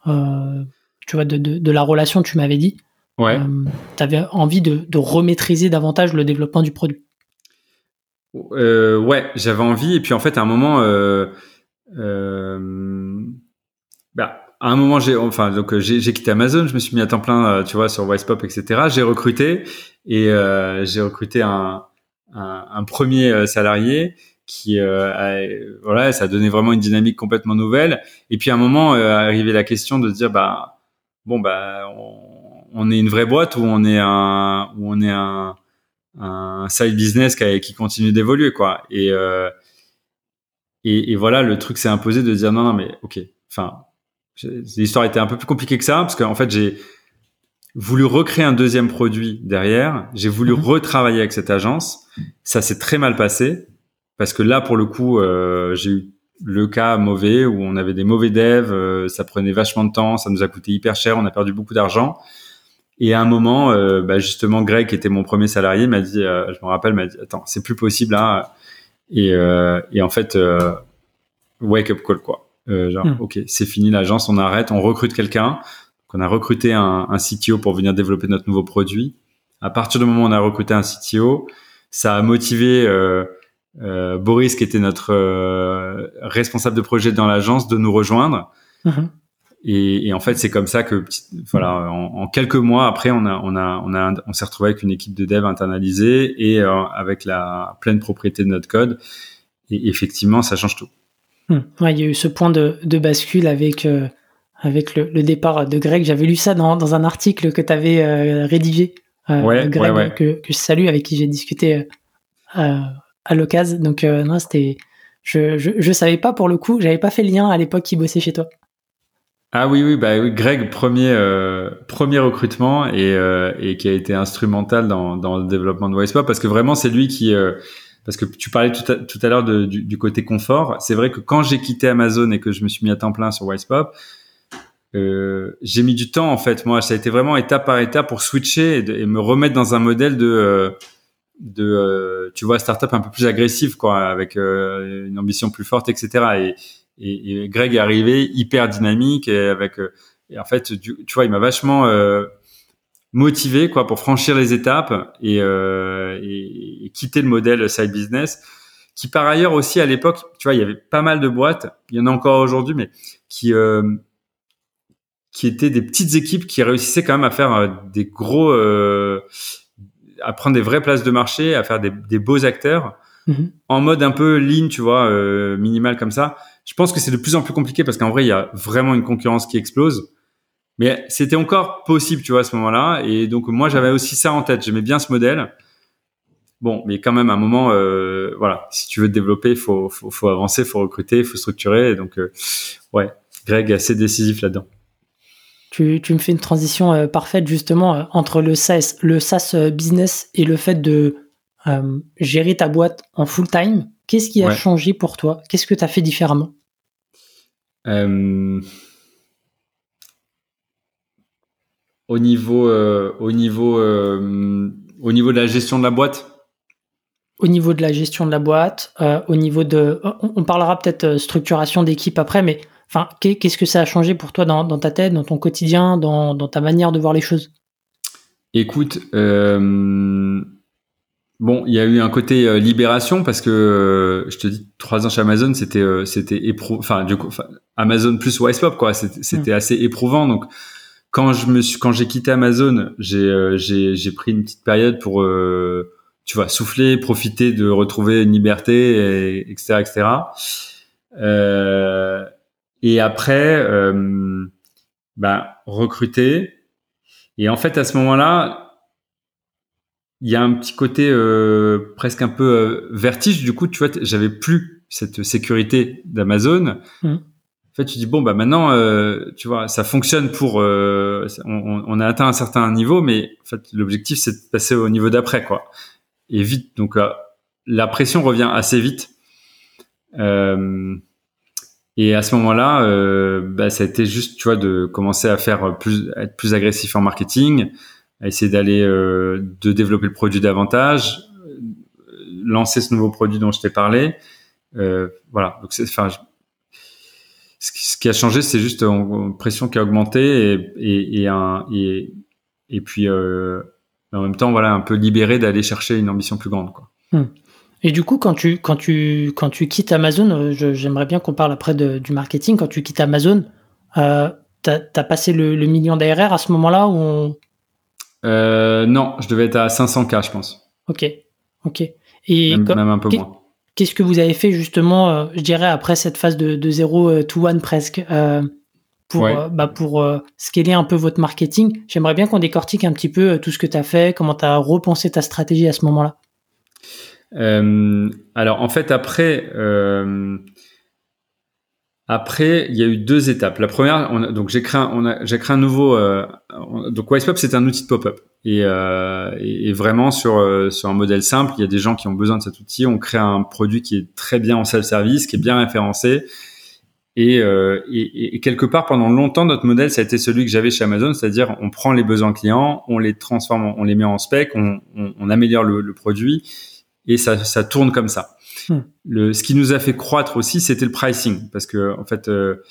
tu vois, de, de, de, la relation, tu m'avais dit. Ouais. tu avais envie de, de remaîtriser davantage le développement du produit. Euh, ouais, j'avais envie. Et puis en fait, à un moment, euh, euh, bah, à un moment, j'ai, enfin, donc j'ai, quitté Amazon. Je me suis mis à temps plein, tu vois, sur Wisepop, etc. J'ai recruté et euh, j'ai recruté un, un, un, premier salarié qui, a, voilà, ça a donné vraiment une dynamique complètement nouvelle. Et puis à un moment, arrivé la question de dire, bah, bon, bah, on, on est une vraie boîte ou on est un, ou on est un un side business qui, qui continue d'évoluer quoi et, euh, et, et voilà le truc s'est imposé de dire non non mais ok enfin l'histoire était un peu plus compliquée que ça parce qu'en fait j'ai voulu recréer un deuxième produit derrière j'ai voulu mhm. retravailler avec cette agence ça s'est très mal passé parce que là pour le coup euh, j'ai eu le cas mauvais où on avait des mauvais devs euh, ça prenait vachement de temps ça nous a coûté hyper cher on a perdu beaucoup d'argent et à un moment, euh, bah justement, Greg, qui était mon premier salarié, m'a dit, euh, je me rappelle, m'a dit, attends, c'est plus possible là. Et, euh, et en fait, euh, wake up call quoi. Euh, genre, hmm. ok, c'est fini l'agence, on arrête, on recrute quelqu'un. On a recruté un, un, CTO pour venir développer notre nouveau produit. À partir du moment où on a recruté un CTO, ça a motivé Boris, qui était notre responsable de projet dans l'agence, de nous rejoindre. Mm-hmm. Et, et, en fait, c'est comme ça que, voilà, en, en, quelques mois après, on a, on a, on a, on s'est retrouvé avec une équipe de dev internalisée et euh, avec la pleine propriété de notre code. Et effectivement, ça change tout. Ouais, il y a eu ce point de, de bascule avec euh, avec le, le, départ de Greg. J'avais lu ça dans, dans un article que tu avais euh, rédigé, ouais, Greg, ouais, Que, que, je salue, avec qui j'ai discuté à l'occasion. Donc non, c'était, je, je, savais pas pour le coup, j'avais pas fait le lien à l'époque qui bossait chez toi. Ah oui, oui, bah oui, Greg, premier, euh, premier recrutement et, euh, et qui a été instrumental dans, dans le développement de Wisepop parce que vraiment c'est lui qui, euh, parce que tu parlais tout à, tout à l'heure du, côté confort. C'est vrai que quand j'ai quitté Amazon et que je me suis mis à temps plein sur Wisepop, euh, j'ai mis du temps en fait. Moi, ça a été vraiment étape par étape pour switcher et, me remettre dans un modèle de, euh, de, tu vois, startup un peu plus agressif quoi, avec une ambition plus forte, etc. Et, et, Greg est arrivé hyper dynamique et avec euh, et en fait tu, vois il m'a vachement euh, motivé quoi pour franchir les étapes et, euh, et, et, quitter le modèle side business qui par ailleurs aussi à l'époque tu vois il y avait pas mal de boîtes il y en a encore aujourd'hui mais qui euh, qui étaient des petites équipes qui réussissaient quand même à faire euh, des gros à prendre des vraies places de marché à faire des, des beaux acteurs mm-hmm. en mode un peu lean tu vois minimal comme ça je pense que c'est de plus en plus compliqué parce qu'en vrai, il y a vraiment une concurrence qui explose. Mais c'était encore possible, tu vois, à ce moment-là. Et donc, moi, j'avais aussi ça en tête. J'aimais bien ce modèle. bon, mais quand même, à un moment, euh, voilà, si tu veux te développer, il faut, faut, faut avancer, il faut recruter, il faut structurer. donc, euh, ouais, Greg est assez décisif là-dedans. Tu, tu, me fais une transition euh, parfaite justement euh, entre le SaaS, le SaaS business et le fait de gérer ta boîte en full time. Qu'est-ce qui a changé pour toi? Qu'est-ce que tu as fait différemment? Au niveau, au niveau, au niveau de la gestion de la boîte, au niveau de la gestion de la boîte, euh, au niveau de, on, parlera peut-être euh, structuration d'équipe après, mais enfin, qu'est-ce que ça a changé pour toi dans, ta tête, dans ton quotidien, dans, ta manière de voir les choses? Écoute, euh, bon, il y a eu un côté libération parce que je te dis, trois ans chez Amazon, c'était c'était éprouvant. Enfin, du coup, Amazon plus Wisepop, quoi, c'était mmh. assez éprouvant. Donc, quand je me suis, quand j'ai quitté Amazon, j'ai j'ai pris une petite période pour tu vois, souffler, profiter de retrouver une liberté, et, etc., etc. Euh, et après, euh, ben, recruter. Et en fait, à ce moment-là, il y a un petit côté euh, presque un peu euh, vertige. Du coup, tu vois, j'avais plus cette sécurité d'Amazon. Mmh. En fait, tu dis bon, bah maintenant, euh, tu vois, ça fonctionne pour. Euh, on, on, a atteint un certain niveau, mais en fait, l'objectif, c'est de passer au niveau d'après, quoi et vite. Donc la pression revient assez vite. Euh, et à ce moment-là, euh, bah, ça a été juste, tu vois, de commencer à faire plus, être plus agressif en marketing, à essayer d'aller, de développer le produit davantage, lancer ce nouveau produit dont je t'ai parlé. voilà. Donc enfin, ce qui a changé, c'est juste une pression qui a augmenté et, et, et, et, et puis euh, en même temps, voilà, un peu libéré d'aller chercher une ambition plus grande. Quoi. Hmm. Et du coup, quand tu, quand tu, quand tu quittes Amazon, euh, j'aimerais bien qu'on parle après du marketing. Quand tu quittes Amazon, euh, tu as, passé le, million d'ARR à ce moment-là ou euh, Non, je devais être à 500K, je pense. Ok, ok. Et même, un peu moins. Qu'est-ce que vous avez fait justement, euh, je dirais, après cette phase de, de 0 to 1 presque pour, bah pour scaler un peu votre marketing? J'aimerais bien qu'on décortique un petit peu tout ce que tu as fait, comment tu as repensé ta stratégie à ce moment-là. Alors en fait après après il y a eu deux étapes. La première on donc j'ai créé un, on a j'ai créé un nouveau donc Wisepop c'est un outil de pop-up et, et, vraiment sur sur un modèle simple il y a des gens qui ont besoin de cet outil. On crée un produit qui est très bien en self-service, qui est bien référencé euh, et, et, quelque part, pendant longtemps, notre modèle, ça a été celui que j'avais chez Amazon, c'est-à-dire on prend les besoins clients, on les transforme, on les met en spec, on, on, on améliore le, produit, et ça, ça tourne comme ça. Hmm. Le, ce qui nous a fait croître aussi, c'était le pricing, parce que en fait, euh,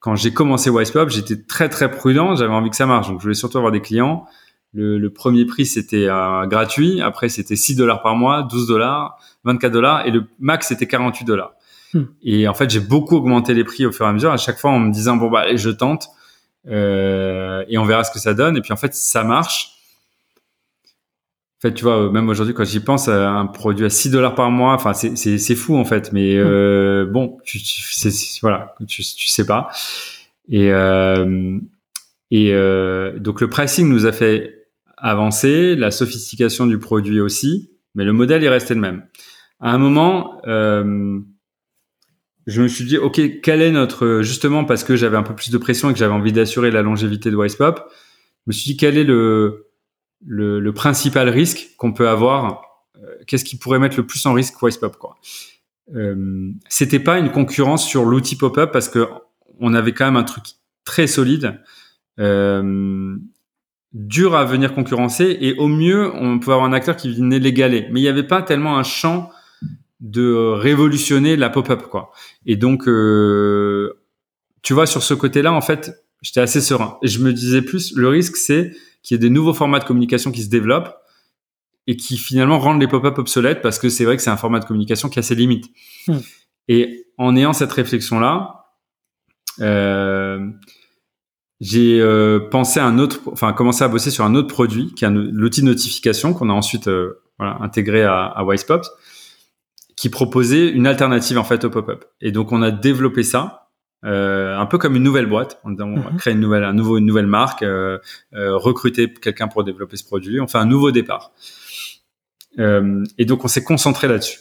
quand j'ai commencé Wisepop, j'étais très très prudent, j'avais envie que ça marche, donc je voulais surtout avoir des clients. Le, le premier prix c'était euh, gratuit, après c'était 6 dollars par mois, 12 dollars, 24 dollars, et le max c'était 48 dollars. Hmm. Et en fait, j'ai beaucoup augmenté les prix au fur et à mesure, à chaque fois en me disant bon bah allez, je tente euh, et on verra ce que ça donne. Et puis en fait, ça marche. En fait, tu vois, même aujourd'hui, quand j'y pense, un produit à 6 dollars par mois, enfin, c'est fou en fait. Mais hmm. euh, bon, tu, tu voilà, tu, tu sais pas. Et euh, et euh, donc le pricing nous a fait avancer, la sophistication du produit aussi, mais le modèle est resté le même. À un moment, euh, je me suis dit, OK, quel est notre, justement, parce que j'avais un peu plus de pression et que j'avais envie d'assurer la longévité de Wisepop, je me suis dit, quel est le, le, le principal risque qu'on peut avoir euh, Qu'est-ce qui pourrait mettre le plus en risque Wisepop, quoi euh, C'était pas une concurrence sur l'outil pop-up parce que on avait quand même un truc très solide, euh, dur à venir concurrencer et au mieux, on pouvait avoir un acteur qui venait l'égaler. Mais il n'y avait pas tellement un champ de révolutionner la pop-up quoi. Et donc euh, tu vois sur ce côté-là en fait, j'étais assez serein. Je me disais plus le risque c'est qu'il y ait des nouveaux formats de communication qui se développent et qui finalement rendent les pop-up obsolètes parce que c'est vrai que c'est un format de communication qui a ses limites. Hmm. Et en ayant cette réflexion là, euh, j'ai euh, pensé à un autre, enfin commencé à bosser sur un autre produit qui est l'outil de notification qu'on a ensuite euh, voilà, intégré à, à Wisepop qui proposait une alternative en fait au pop-up. Et donc on a développé ça euh, un peu comme une nouvelle boîte. On, mhm. créé une nouvelle, un nouveau, une nouvelle marque, euh, euh, recruter quelqu'un pour développer ce produit. On fait un nouveau départ. Et donc on s'est concentré là-dessus.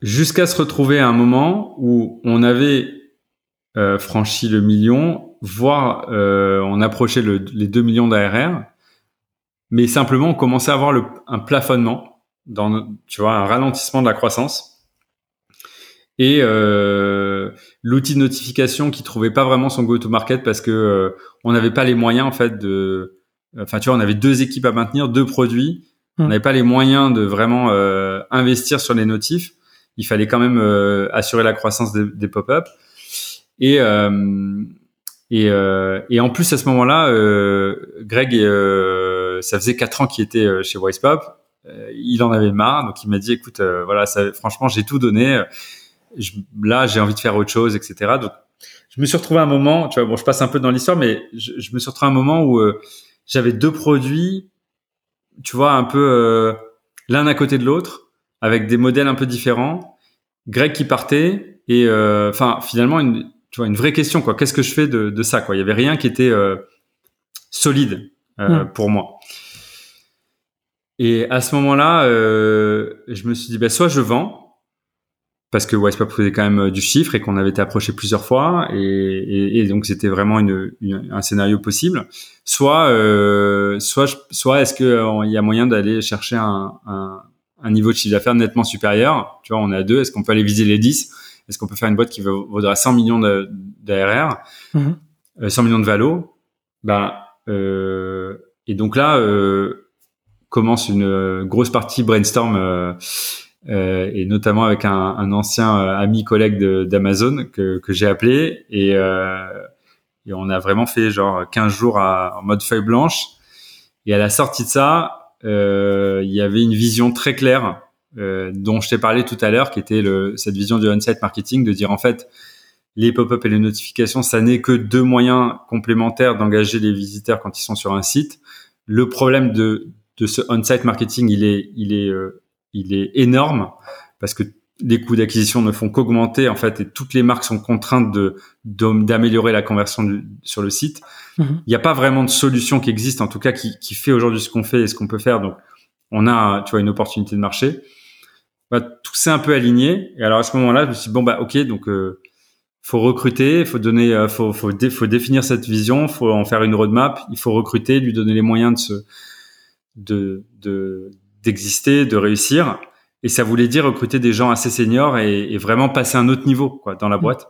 Jusqu'à se retrouver à un moment où on avait franchi le million, voire on approchait le, les 2 millions d'ARR, mais simplement on commençait à avoir le, un plafonnement, dans, tu vois, un ralentissement de la croissance. Et euh, l'outil de notification qui trouvait pas vraiment son go-to-market parce que euh, on n'avait pas les moyens en fait de, enfin tu vois, on avait deux équipes à maintenir, deux produits, on Hmm. n'avait pas les moyens de vraiment euh, investir sur les notifs. Il fallait quand même euh, assurer la croissance des, des pop-up. Et euh, et, euh, et en plus à ce moment-là, euh, Greg, euh, ça faisait quatre ans qu'il était chez Wisepop. Il en avait marre, donc il m'a dit écoute, euh, voilà, ça, franchement, j'ai tout donné. Je, là, j'ai envie de faire autre chose, etc. Donc, je me suis retrouvé à un moment, tu vois, bon, je passe un peu dans l'histoire, mais je, je me suis retrouvé à un moment où euh, j'avais deux produits, tu vois, un peu euh, l'un à côté de l'autre, avec des modèles un peu différents. Greg qui partait et, euh, enfin, finalement, une, tu vois, une vraie question, quoi. Qu'est-ce que je fais de, de ça, quoi? Il y avait rien qui était euh, solide euh, Mm. pour moi. Et à ce moment-là, euh, je me suis dit, bah, soit je vends, parce que Wisepop faisait quand même euh, du chiffre et qu'on avait été approché plusieurs fois, et, et, et donc c'était vraiment une, une- un scénario possible. Soit, euh, soit, je- soit est-ce que euh, y a moyen d'aller chercher un, un, un niveau de chiffre d'affaires nettement supérieur? Tu vois, on est à deux. Est-ce qu'on peut aller viser les 10 Est-ce qu'on peut faire une boîte qui vaudra 100 millions d'ARR, euh, 100 millions de valo? Ben, euh, et donc là commence une grosse partie brainstorm. Euh, et notamment avec un, un ancien euh, ami collègue d'Amazon que, que j'ai appelé. Et, euh, et on a vraiment fait genre 15 jours à, en mode feuille blanche. Et à la sortie de ça il y avait une vision très claire dont je t'ai parlé tout à l'heure qui était le, cette vision du on-site marketing de dire en fait les pop-up et les notifications ça n'est que deux moyens complémentaires d'engager les visiteurs quand ils sont sur un site. Le problème de, de ce on-site marketing il est il est euh, il est énorme parce que les coûts d'acquisition ne font qu'augmenter en fait et toutes les marques sont contraintes de d'améliorer la conversion du- sur le site. Mhm. Il n'y a pas vraiment de solution qui existe en tout cas qui, qui fait aujourd'hui ce qu'on fait et ce qu'on peut faire. Donc on a tu vois une opportunité de marché. Bah, tout s'est un peu aligné et alors à ce moment-là je me suis dit bon bah ok donc euh, faut recruter, faut donner, euh, faut faut, dé- faut définir cette vision, faut en faire une roadmap, il faut recruter, lui donner les moyens de se de de d'exister, de réussir. Et ça voulait dire recruter des gens assez seniors et, et vraiment passer à un autre niveau quoi dans la boîte.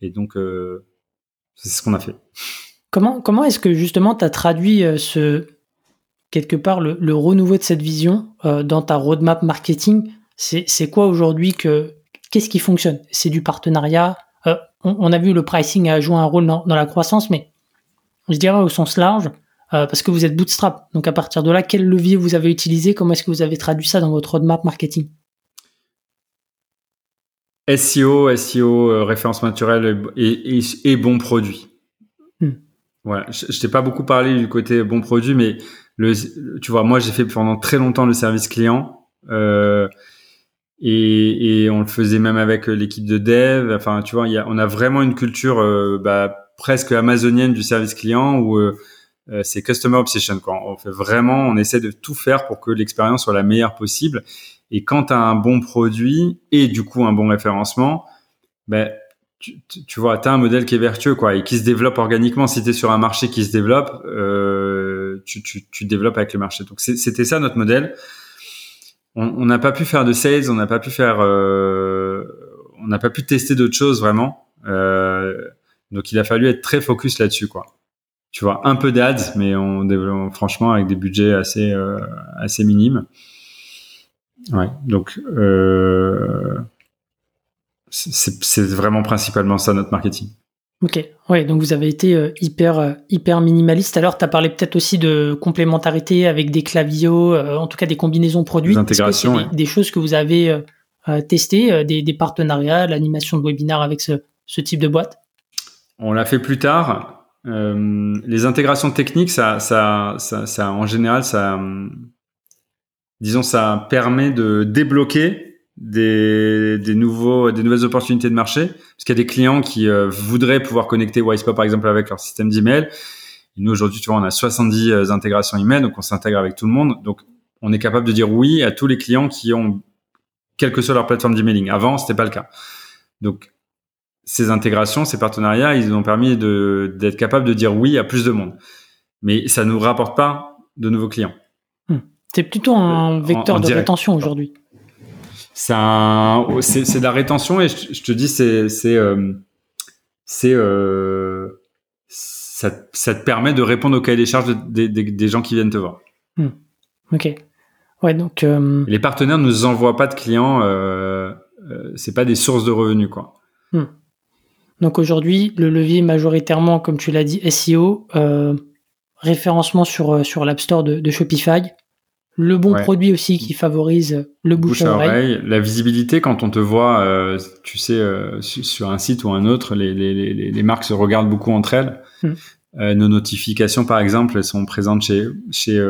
Et donc euh, c'est ce qu'on a fait. Comment, comment est-ce que justement tu as traduit euh, ce quelque part le, le renouveau de cette vision euh, dans ta roadmap marketing? C'est c'est quoi aujourd'hui que qu'est-ce qui fonctionne? C'est du partenariat? Euh, on, on a vu le pricing a joué un rôle dans, dans la croissance, mais je dirais au sens large euh, parce que vous êtes bootstrap. Donc à partir de là, quel levier vous avez utilisé? Comment est-ce que vous avez traduit ça dans votre roadmap marketing? SEO, SEO, euh, référence naturelle et, et, et bon produit. Hmm. Voilà, je, je t'ai pas beaucoup parlé du côté bon produit, mais le, tu vois, moi j'ai fait pendant très longtemps le service client euh, et, et on le faisait même avec l'équipe de dev. Enfin, tu vois, il y a, on a vraiment une culture euh, bah, presque amazonienne du service client où euh, euh, c'est customer obsession. Quoi. On fait vraiment, on essaie de tout faire pour que l'expérience soit la meilleure possible. Et quand tu as un bon produit et du coup un bon référencement, ben, tu, tu- vois, tu as un modèle qui est vertueux quoi, et qui se développe organiquement. Si tu es sur un marché qui se développe, euh, tu, tu, tu développes avec le marché. Donc c'était ça notre modèle. On on n'a pas pu faire de sales, on n'a pas pu faire, euh, on n'a pas pu tester d'autres choses vraiment. Euh, donc il a fallu être très focus là-dessus quoi. Tu vois, un peu d'ads, mais on développe franchement avec des budgets assez euh, assez minimes. Ouais, donc euh, c'est vraiment principalement ça notre marketing. Ok, ouais, donc vous avez été euh, hyper, hyper minimaliste. Alors, tu as parlé peut-être aussi de complémentarité avec des euh, en tout cas des combinaisons produits. Des intégrations, choses que vous avez testées, des, des partenariats, l'animation de webinaire avec ce, ce type de boîte? On l'a fait plus tard. Euh, les intégrations techniques, ça, ça, ça, ça, en général, ça, disons, ça permet de débloquer des, des nouveaux, des nouvelles opportunités de marché, parce qu'il y a des clients qui euh, voudraient pouvoir connecter Wisepop par exemple avec leur système d'email, nous aujourd'hui, tu vois, on a 70 intégrations email, donc on s'intègre avec tout le monde. Donc on est capable de dire oui à tous les clients qui ont quelle que soit leur plateforme d'emailing. Avant, c'était pas le cas. Donc ces intégrations, ces partenariats, ils nous ont permis d'être capable de dire oui à plus de monde. Mais ça nous rapporte pas de nouveaux clients. Hmm. C'est plutôt un vecteur de rétention aujourd'hui. C'est c'est de la rétention et je, te dis c'est c'est euh, euh, ça, ça, te permet de répondre au cahier des charges des gens qui viennent te voir. Hmm. Ok. Ouais donc. Euh, Les partenaires ne nous envoient pas de clients. Euh, c'est pas des sources de revenus quoi. Hmm. Donc aujourd'hui, le levier majoritairement, comme tu l'as dit, SEO, euh, référencement sur, euh, sur l'App Store de, Shopify, le bon produit aussi qui favorise le bouche, à oreille. La visibilité, quand on te voit, euh, tu sais, sur un site ou un autre, les, les, les, les, marques se regardent beaucoup entre elles. Hmm. nos notifications, par exemple, elles sont présentes chez, chez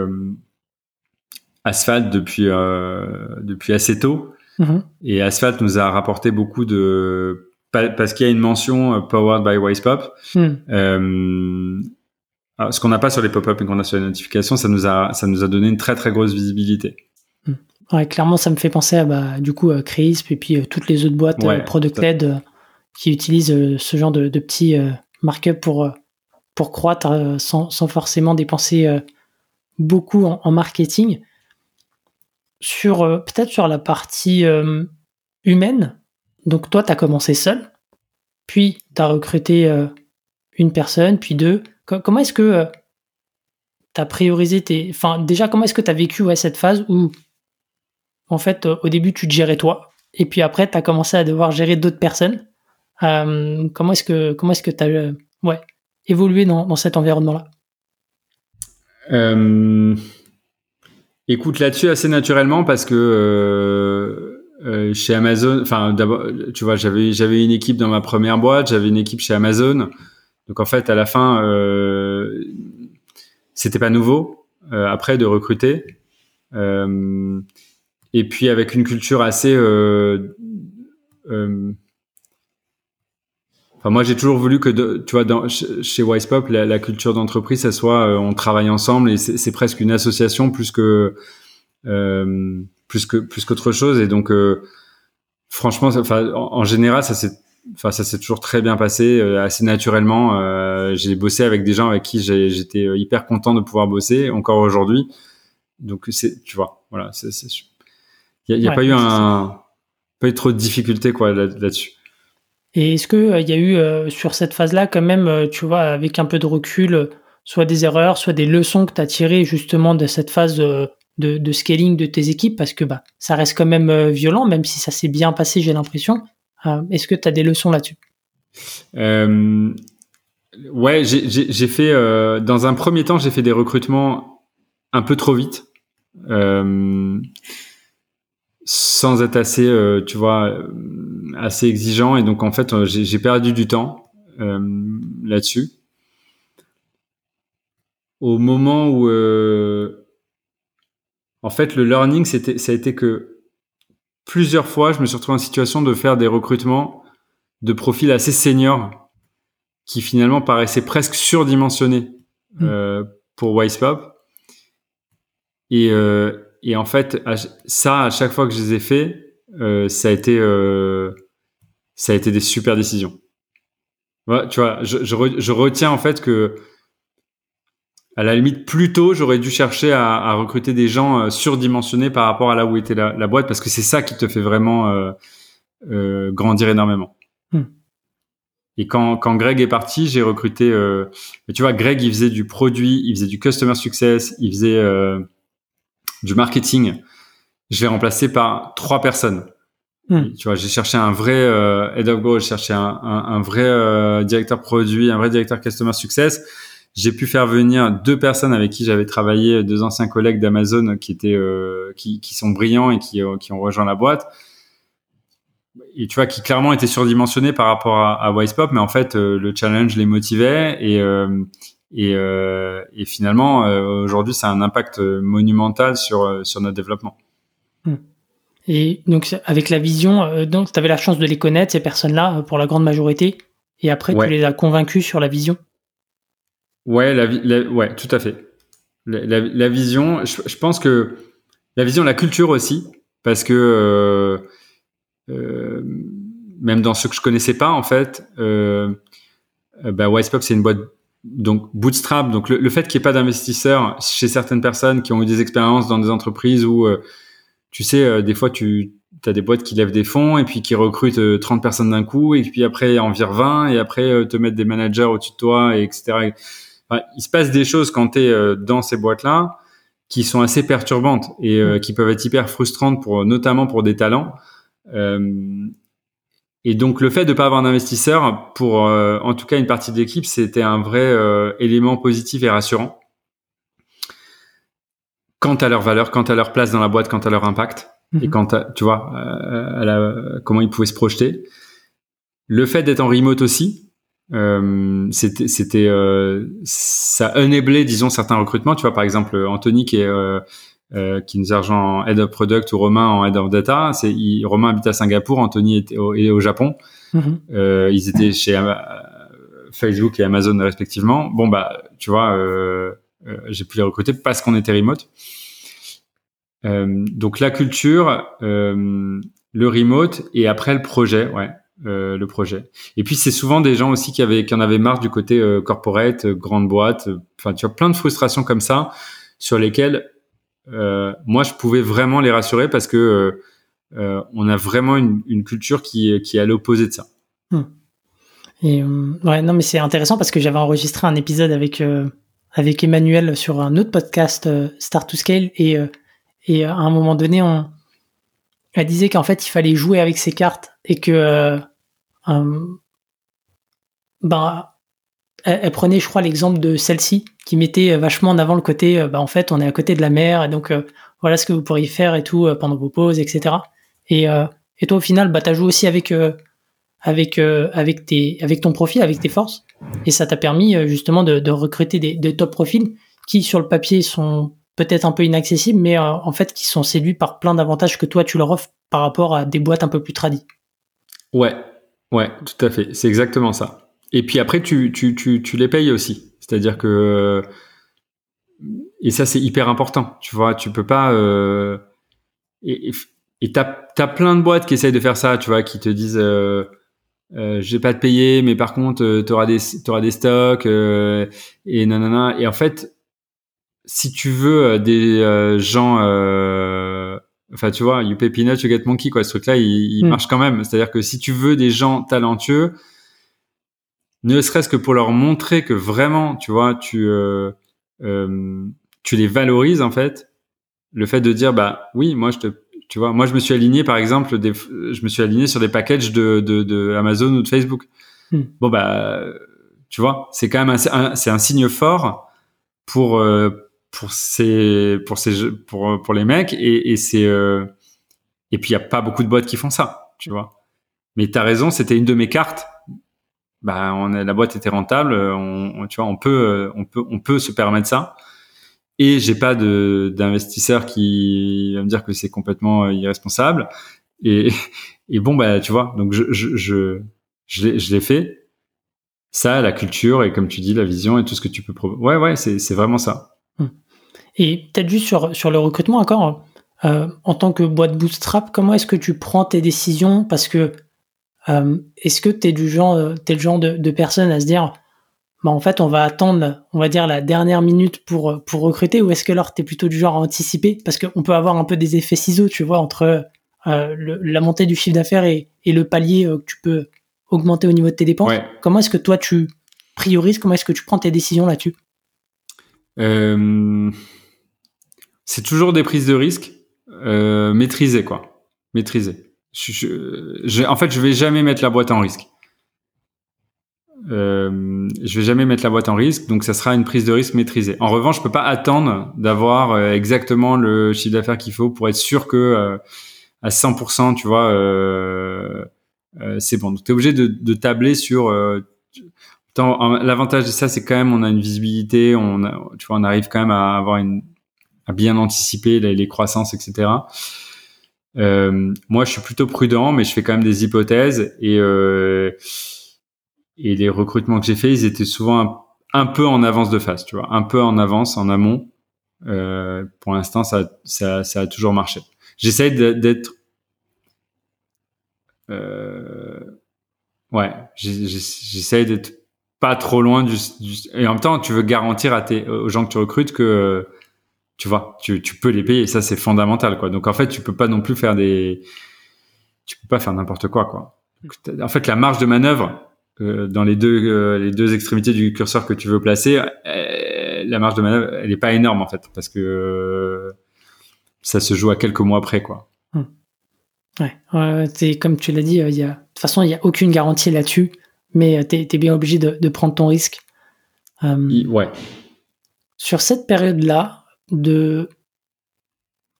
Asphalt depuis, depuis assez tôt. Hmm. Et Asphalt nous a rapporté beaucoup de parce qu'il y a une mention euh, powered by Wisepop. Hmm. Euh, ce qu'on n'a pas sur les pop-up et qu'on a sur les notifications, ça nous a ça nous a donné une très très grosse visibilité. Hmm. Ouais, clairement, ça me fait penser à bah, du coup à Crisp et puis euh, toutes les autres boîtes product led qui utilisent ce genre de, petits markups pour pour croître sans, sans, forcément dépenser beaucoup en, marketing. Sur peut-être sur la partie humaine, donc toi, tu as commencé seul, puis tu as recruté euh, une personne, puis deux. comment est-ce que euh, tu as priorisé tes... Enfin, déjà, comment est-ce que tu as vécu cette phase où, en fait, euh, au début, tu te gérais toi, et puis après, tu as commencé à devoir gérer d'autres personnes. comment est-ce que tu as ouais, évolué dans, dans cet environnement-là? Écoute, là-dessus, assez naturellement, parce que euh, chez Amazon, enfin d'abord, tu vois, j'avais j'avais une équipe dans ma première boîte, j'avais une équipe chez Amazon. Donc en fait, à la fin, euh, c'était pas nouveau euh, après de recruter. Euh, et puis avec une culture assez euh, Enfin, moi, j'ai toujours voulu que, tu vois, dans, chez Wisepop, la, la culture d'entreprise, ça soit, on travaille ensemble et c'est presque une association plus que euh, plus que plus qu'autre chose. Et donc, euh, franchement, enfin, en, général, ça s'est enfin ça s'est toujours très bien passé euh, assez naturellement. Euh, j'ai bossé avec des gens avec qui j'étais hyper content de pouvoir bosser encore aujourd'hui. Donc c'est tu vois voilà il n'y a, pas eu un pas eu trop de difficultés quoi là-dessus. Et est-ce que il y a eu sur cette phase là quand même tu vois avec un peu de recul soit des erreurs soit des leçons que tu as tirées justement de cette phase de, scaling de tes équipes parce que bah, ça reste quand même euh, violent, même si ça s'est bien passé, j'ai l'impression. Euh, est-ce que tu as des leçons là-dessus? Euh, Ouais, j'ai fait, dans un premier temps, j'ai fait des recrutements un peu trop vite, sans être assez, tu vois, assez exigeant. Et donc, en fait, j'ai perdu du temps là-dessus. Au moment où en fait, le learning, c'était, ça a été que plusieurs fois, je me suis retrouvé en situation de faire des recrutements de profils assez seniors qui finalement paraissaient presque surdimensionnés mmh. euh, pour Wisepop. Et, euh, et en fait, ça, à chaque fois que je les ai fait, euh, ça a été euh, ça a été des super décisions. tu vois, je, je, retiens en fait que à la limite, plus tôt, j'aurais dû chercher à, à, recruter des gens euh, surdimensionnés par rapport à là où était la, boîte, parce que c'est ça qui te fait vraiment euh, euh, grandir énormément. Hmm. Et quand, quand Greg est parti, j'ai recruté. Euh, tu vois, Greg, il faisait du produit, il faisait du customer success, il faisait euh, du marketing. Je l'ai remplacé par trois personnes. Hmm. Tu vois, j'ai cherché un vrai head of growth, j'ai cherché un, un, un vrai directeur produit, un vrai directeur customer success j'ai pu faire venir deux personnes avec qui j'avais travaillé, deux anciens collègues d'Amazon qui étaient euh, qui, qui, sont brillants et qui, euh, qui ont rejoint la boîte. Et tu vois, qui clairement étaient surdimensionnés par rapport à, à Wisepop, mais en fait, euh, le challenge les motivait et et, et finalement, aujourd'hui, ça a un impact monumental sur sur notre développement. Hmm. Et donc, avec la vision, donc, tu avais la chance de les connaître, ces personnes-là, pour la grande majorité, et après, tu les as convaincus sur la vision? Ouais, la, la, ouais, tout à fait. La, la, vision, je, pense que la vision, la culture aussi, parce que euh, euh, même dans ceux que je connaissais pas, en fait, euh, bah, c'est une boîte donc bootstrap. Donc le, fait qu'il n'y ait pas d'investisseurs chez certaines personnes qui ont eu des expériences dans des entreprises où, euh, tu sais, euh, des fois tu as des boîtes qui lèvent des fonds et puis qui recrutent 30 personnes d'un coup et puis après en virent 20 et après te mettre des managers au-dessus de toi et etc il se passe des choses quand tu es euh, dans ces boîtes-là qui sont assez perturbantes et euh, qui peuvent être hyper frustrantes pour notamment pour des talents. Euh, et donc le fait de pas avoir d'investisseur pour en tout cas une partie de l'équipe, c'était un vrai élément positif et rassurant quant à leur valeur, quant à leur place dans la boîte, quant à leur impact et mhm. quant à tu vois à la, comment ils pouvaient se projeter. Le fait d'être en remote aussi, euh, c'était c'était euh, ça enablait disons certains recrutements. Tu vois par exemple Anthony qui est euh, euh qui nous gère en head of product ou Romain en head of data c'est Romain habite à Singapour Anthony était au, est au Japon. Mhm. euh, ils étaient chez Facebook et Amazon respectivement. Bon bah tu vois j'ai pu les recruter parce qu'on était remote. Donc la culture le remote et après le projet ouais euh, le projet. Et puis c'est souvent des gens aussi qui avaient qui en avaient marre du côté euh, corporate, euh, grande boîte. Enfin, tu as plein de frustrations comme ça sur lesquelles moi je pouvais vraiment les rassurer parce que on a vraiment une, culture qui est à l'opposé de ça. Hmm. Ouais, non mais c'est intéressant parce que j'avais enregistré un épisode avec avec Emmanuel sur un autre podcast Start to Scale et et à un moment donné on elle disait qu'en fait il fallait jouer avec ses cartes et que euh, euh, bah elle, prenait je crois l'exemple de celle-ci qui mettait vachement en avant le côté euh, bah en fait on est à côté de la mer et donc voilà ce que vous pourriez faire et tout pendant vos pauses etc et et toi au final bah t'as joué aussi avec avec avec tes avec ton profil avec tes forces. Et ça t'a permis justement de, de recruter des, des top profils qui sur le papier sont peut-être un peu inaccessibles, mais euh, en fait qui sont séduits par plein d'avantages que toi tu leur offres par rapport à des boîtes un peu plus tradies. Ouais, ouais, tout à fait, c'est exactement ça. Et puis après tu tu tu, tu les payes aussi, c'est-à-dire que et ça c'est hyper important, tu vois, tu peux pas euh, et t'as as plein de boîtes qui essayent de faire ça, tu vois, qui te disent euh, euh, je vais pas te payer, mais par contre, tu auras des, auras des stocks euh, et nanana. Et en fait, si tu veux euh, des euh, gens euh, enfin tu vois you pay peanut you get monkey quoi ce truc là il, mm. marche quand même c'est à dire que si tu veux des gens talentueux ne serait-ce que pour leur montrer que vraiment tu vois tu euh, tu les valorises en fait le fait de dire bah oui moi je te tu vois moi je me suis aligné par exemple des, je me suis aligné sur des packages de, de, de Amazon ou de Facebook mm. bon bah tu vois c'est quand même un, c'est un signe fort pour pour ces pour ces pour pour les mecs et, et c'est euh, et puis il y a pas beaucoup de boîtes qui font ça tu vois. Mais tu as raison c'était une de mes cartes. Bah on a, la boîte était rentable on, tu vois on peut on peut on peut se permettre ça. Et j'ai pas de d'investisseur qui va me dire que c'est complètement euh, irresponsable. Et et bon bah tu vois donc je je je je l'ai fait. Ça la culture et comme tu dis la vision et tout ce que tu peux ouais ouais c'est c'est vraiment ça et peut-être juste sur, sur le recrutement encore, euh, en tant que boîte bootstrap, comment est-ce que tu prends tes décisions? Parce que euh, est-ce que tu es du genre, euh, es le genre de, de personne à se dire, bah en fait, on va attendre, on va dire la dernière minute pour pour recruter, ou est-ce que alors es plutôt du genre à anticiper? Parce qu'on peut avoir un peu des effets ciseaux, tu vois, entre euh, le, la montée du chiffre d'affaires et, et, le palier que tu peux augmenter au niveau de tes dépenses. Comment est-ce que toi tu priorises? Comment est-ce que tu prends tes décisions là-dessus? C'est toujours des prises de risques euh, maîtrisées, quoi. Maîtrisées. Je, en fait, je vais jamais mettre la boîte en risque. Euh, je vais jamais mettre la boîte en risque, donc ça sera une prise de risque maîtrisée. En revanche, je peux pas attendre d'avoir euh, exactement le chiffre d'affaires qu'il faut pour être sûr que euh, à 100%, tu vois, euh, c'est bon. Donc, tu es obligé de, de, tabler sur. L'avantage de ça, c'est quand même on a une visibilité, on, a, tu vois, on arrive quand même à avoir une à bien anticiper les, croissances, etc. Euh, moi, je suis plutôt prudent, mais je fais quand même des hypothèses et euh, et les recrutements que j'ai faits, ils étaient souvent un peu en avance de phase, tu vois, un peu en avance, en amont. Euh, pour l'instant, ça, ça, ça, a toujours marché. J'essaie d'être, euh, ouais, j'essaie d'être pas trop loin du, et en même temps, tu veux garantir à tes, aux gens que tu recrutes que, tu vois, tu, tu peux les payer. Et ça, c'est fondamental, quoi. Donc, en fait, tu peux pas non plus faire des, tu peux pas faire n'importe quoi, quoi. En fait, la marge de manœuvre, euh, dans les deux euh, les deux extrémités du curseur que tu veux placer, euh, la marge de manœuvre elle est pas énorme en fait parce que ça se joue à quelques mois après quoi. Hmm. Ouais, c'est comme tu l'as dit, il y a de toute façon il y a aucune garantie là-dessus, mais tu es, bien obligé de, de, prendre ton risque. ouais. Sur cette période-là, de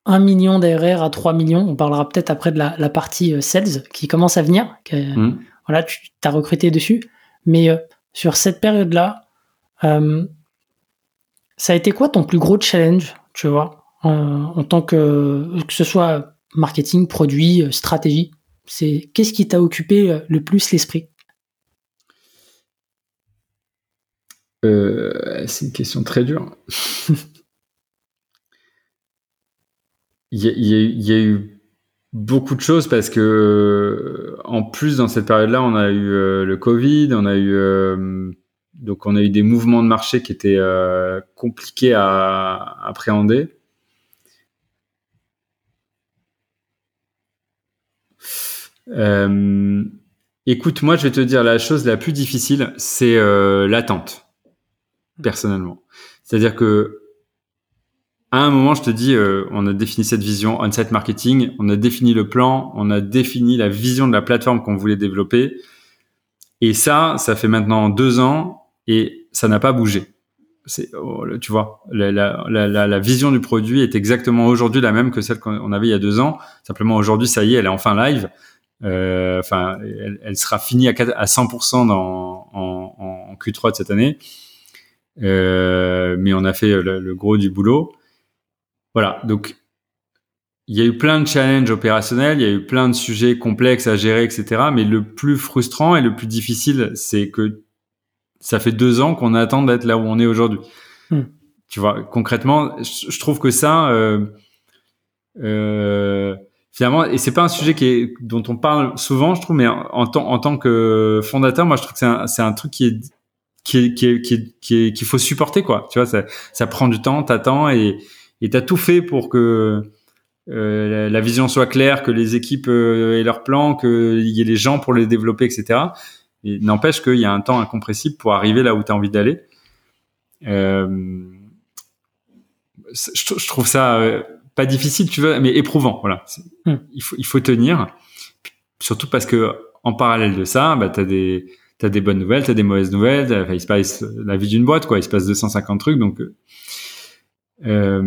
1 million d'ARR à 3 millions, on parlera peut-être après de la, la, partie sales qui commence à venir, hmm voilà, tu as recruté dessus. Mais euh, sur cette période-là, euh, ça a été quoi ton plus gros challenge, tu vois, en, tant que que ce soit marketing, produit, euh, stratégie? C'est qu'est-ce qui t'a occupé le plus l'esprit? C'est une question très dure. il, y a, eu beaucoup de choses parce que en plus dans cette période-là, on a eu euh, le Covid, on a eu euh, donc on a eu des mouvements de marché qui étaient euh, compliqués à, appréhender. écoute, moi je vais te dire la chose la plus difficile, c'est l'attente, personnellement. C'est-à-dire que à un moment, je te dis, euh, on a défini cette vision on-site marketing, on a défini le plan, on a défini la vision de la plateforme qu'on voulait développer. Et ça, ça fait maintenant deux ans et ça n'a pas bougé. C'est, oh, tu vois, la, la, la, la, vision du produit est exactement aujourd'hui la même que celle qu'on avait il y a deux ans. Simplement aujourd'hui, ça y est, elle est enfin live. Euh, enfin, elle, sera finie à, à 100% dans, en, en, Q3 de cette année. Euh, mais on a fait le gros du boulot. Voilà, donc il y a eu plein de challenges opérationnels, il y a eu plein de sujets complexes à gérer, etc. Mais le plus frustrant et le plus difficile, c'est que ça fait deux ans qu'on attend d'être là où on est aujourd'hui. Hmm. Tu vois, concrètement, je, trouve que ça, euh, euh, finalement, et c'est pas un sujet qui est, dont on parle souvent, je trouve, mais en, en, en tant que fondateur, moi, je trouve que c'est un, c'est un truc qui est qui est, qui est, qui est, qu'il faut supporter, quoi. Tu vois, ça, ça prend du temps, t'attends et et tu as tout fait pour que euh, la, vision soit claire, que les équipes euh, aient leur plan, qu'il y ait les gens pour les développer, etc. Et n'empêche qu'il y a un temps incompressible pour arriver là où tu as envie d'aller. Euh, je, trouve ça euh, pas difficile, tu vois, mais éprouvant. Voilà, hmm. il faut il faut tenir, surtout parce que en parallèle de ça, bah t'as des t'as des bonnes nouvelles, t'as des mauvaises nouvelles. Enfin, il se passe la vie d'une boîte, quoi. Il se passe 250 trucs, donc euh...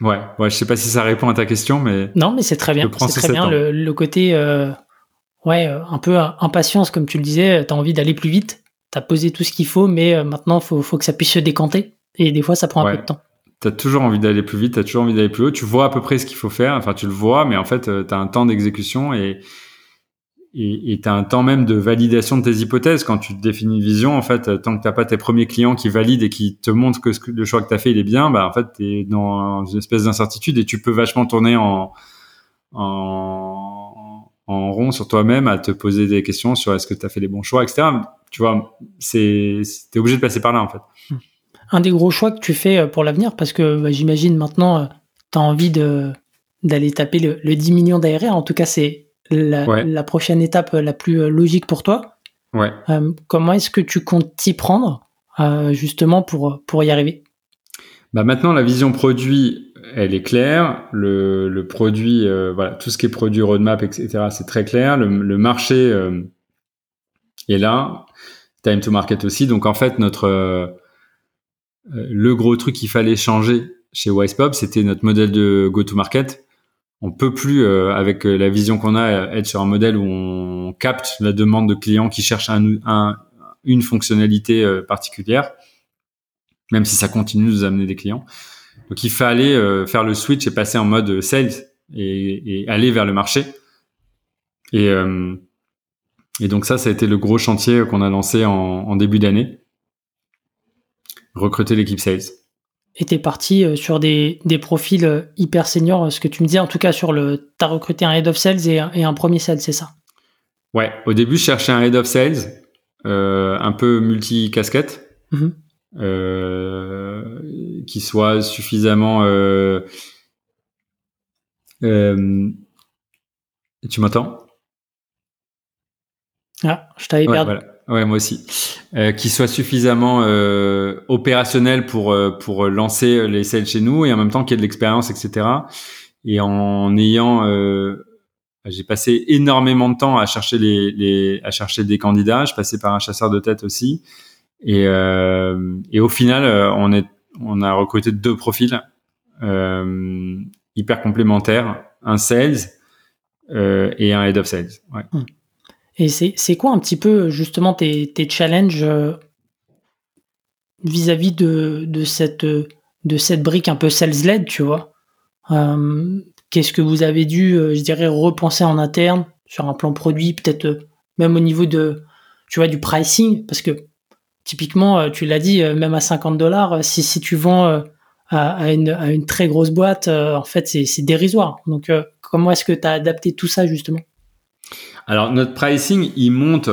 Ouais, ouais, je sais pas si ça répond à ta question, mais non, mais c'est très bien. C'est très bien le, le, côté, euh, ouais, euh, un peu impatience, comme tu le disais. T'as envie d'aller plus vite. T'as posé tout ce qu'il faut, mais maintenant, faut, faut que ça puisse se décanter. Et des fois, ça prend un peu de temps. T'as toujours envie d'aller plus vite. T'as toujours envie d'aller plus haut. Tu vois à peu près ce qu'il faut faire. Enfin, tu le vois, mais en fait, t'as un temps d'exécution et et tu as un temps même de validation de tes hypothèses. Quand tu définis une vision en fait tant que t'as pas tes premiers clients qui valident et qui te montrent que le choix que tu as fait il est bien bah en fait tu es dans une espèce d'incertitude et tu peux vachement tourner en en, rond sur toi-même à te poser des questions sur est-ce que tu as fait les bons choix etc tu vois c'est t'es obligé de passer par là en fait. Un des gros choix que tu fais euh, pour l'avenir parce que bah, j'imagine maintenant euh, tu as envie d'aller taper le, le 10 millions d'ARR en tout cas c'est la, prochaine étape la plus euh, logique pour toi. Ouais. Euh, comment est-ce que tu comptes t'y prendre euh, justement pour, pour y arriver? Bah maintenant, la vision produit, elle est claire. Le, le produit, voilà, tout ce qui est produit, roadmap, etc., c'est très clair. Le, le marché est là. Time to market aussi. Donc en fait, notre le gros truc qu'il fallait changer chez WisePop, c'était notre modèle de go-to-market on peut plus, euh, avec euh, la vision qu'on a, être sur un modèle où on capte la demande de clients qui cherchent un, une fonctionnalité euh, particulière, même si ça continue de nous amener des clients. Donc il fallait faire le switch et passer en mode sales et, aller vers le marché. Et, donc ça, ça a été le gros chantier qu'on a lancé en début d'année. Recruter l'équipe sales. Et t'es parti euh, sur des, des profils euh, hyper seniors, ce que tu me disais, en tout cas sur le, t'as recruté un head of sales et un, et un premier sales, c'est ça? Ouais, au début, je cherchais un head of sales, euh, un peu multi-casquette, Mhm. euh, qui soit suffisamment... Euh, euh, tu m'entends? Ah, je t'avais ouais, perdu. voilà. Ouais, moi aussi. Euh, qui soit suffisamment euh, opérationnel pour euh, pour lancer les sales chez nous et en même temps qu'il y ait de l'expérience, etc. Et en ayant, euh, j'ai passé énormément de temps à chercher les, les à chercher des candidats. Je passais par un chasseur de tête aussi. Et euh, et au final, euh, on est on a recruté deux profils hyper complémentaires, un sales et un head of sales. Ouais. Et c'est quoi un petit peu justement tes, challenges euh, vis-à-vis de, cette, brique un peu sales-led, tu vois? Euh, Qu'est-ce que vous avez dû, euh, je dirais, repenser en interne sur un plan produit, peut-être même au niveau de, tu vois, du pricing? Parce que typiquement, tu l'as dit, même à 50 dollars, si, tu vends à, une, à une très grosse boîte, en fait, c'est dérisoire. Donc, comment est-ce que tu as adapté tout ça justement? Alors notre pricing, il monte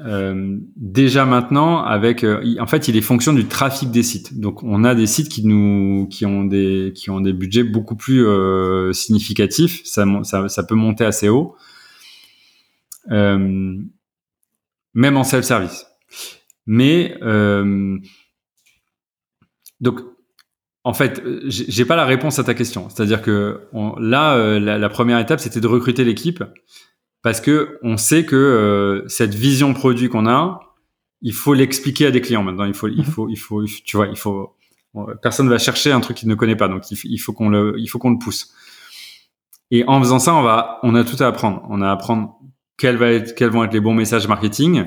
euh, déjà maintenant avec, euh, en fait, il est fonction du trafic des sites. Donc on a des sites qui nous, qui ont des, qui ont des budgets beaucoup plus euh, significatifs. Ça, ça, ça peut monter assez haut, même en self-service. Mais euh, donc en fait, j'ai pas la réponse à ta question. C'est-à-dire que là, la première étape, c'était de recruter l'équipe parce que on sait que euh, cette vision produit qu'on a, il faut l'expliquer à des clients maintenant. Il faut, il Mhm. faut, il faut, tu vois, il faut. Personne va chercher un truc qu'il ne connaît pas, donc il, faut qu'on le, il faut qu'on le pousse. Et en faisant ça, on va, on a tout à apprendre. On a à apprendre quels, va être, quels vont être les bons messages marketing.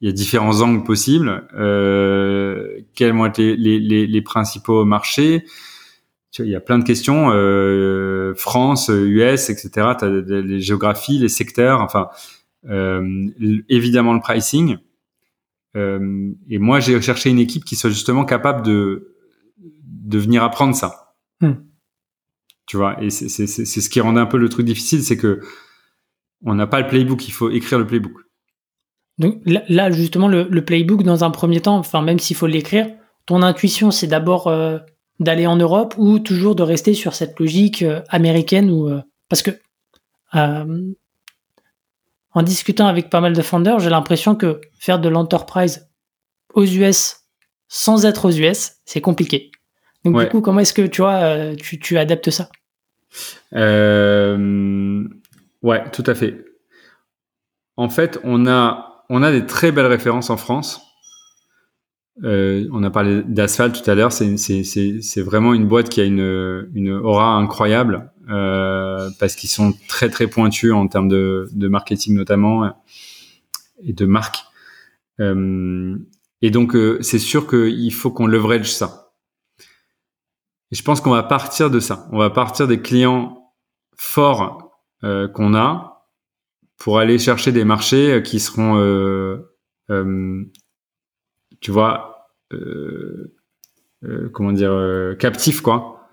Il y a différents angles possibles. Euh, quels vont être les, les, les, les principaux marchés tu vois, il y a plein de questions. Euh, France, US, etc. Tu as les géographies, les secteurs, enfin, euh, évidemment le pricing. Euh, et moi, j'ai cherché une équipe qui soit justement capable de, de venir apprendre ça. Hmm. Tu vois, et c'est c'est- c'est- c'est ce qui rendait un peu le truc difficile, c'est que on n'a pas le playbook, il faut écrire le playbook. Donc là, là, justement, le, le playbook, dans un premier temps, enfin, même s'il faut l'écrire, ton intuition, c'est d'abord euh, d'aller en Europe ou toujours de rester sur cette logique euh, américaine ou euh, parce que euh, en discutant avec pas mal de founders, j'ai l'impression que faire de l'enterprise aux US sans être aux US, c'est compliqué. Donc Ouais. du coup, comment est-ce que tu vois, tu, tu adaptes ça? Euh, ouais, tout à fait. En fait, on a, on a des très belles références en France. Euh, on a parlé d'Asphalt tout à l'heure. C'est, vraiment une boîte qui a une, une aura incroyable euh, parce qu'ils sont très très pointus en termes de, de marketing notamment et de marque. Euh, et donc, euh, c'est sûr qu'il faut qu'on leverage ça. Et je pense qu'on va partir de ça. On va partir des clients forts euh, qu'on a pour aller chercher des marchés euh, qui seront, tu vois, euh, euh, comment dire, euh, captifs quoi,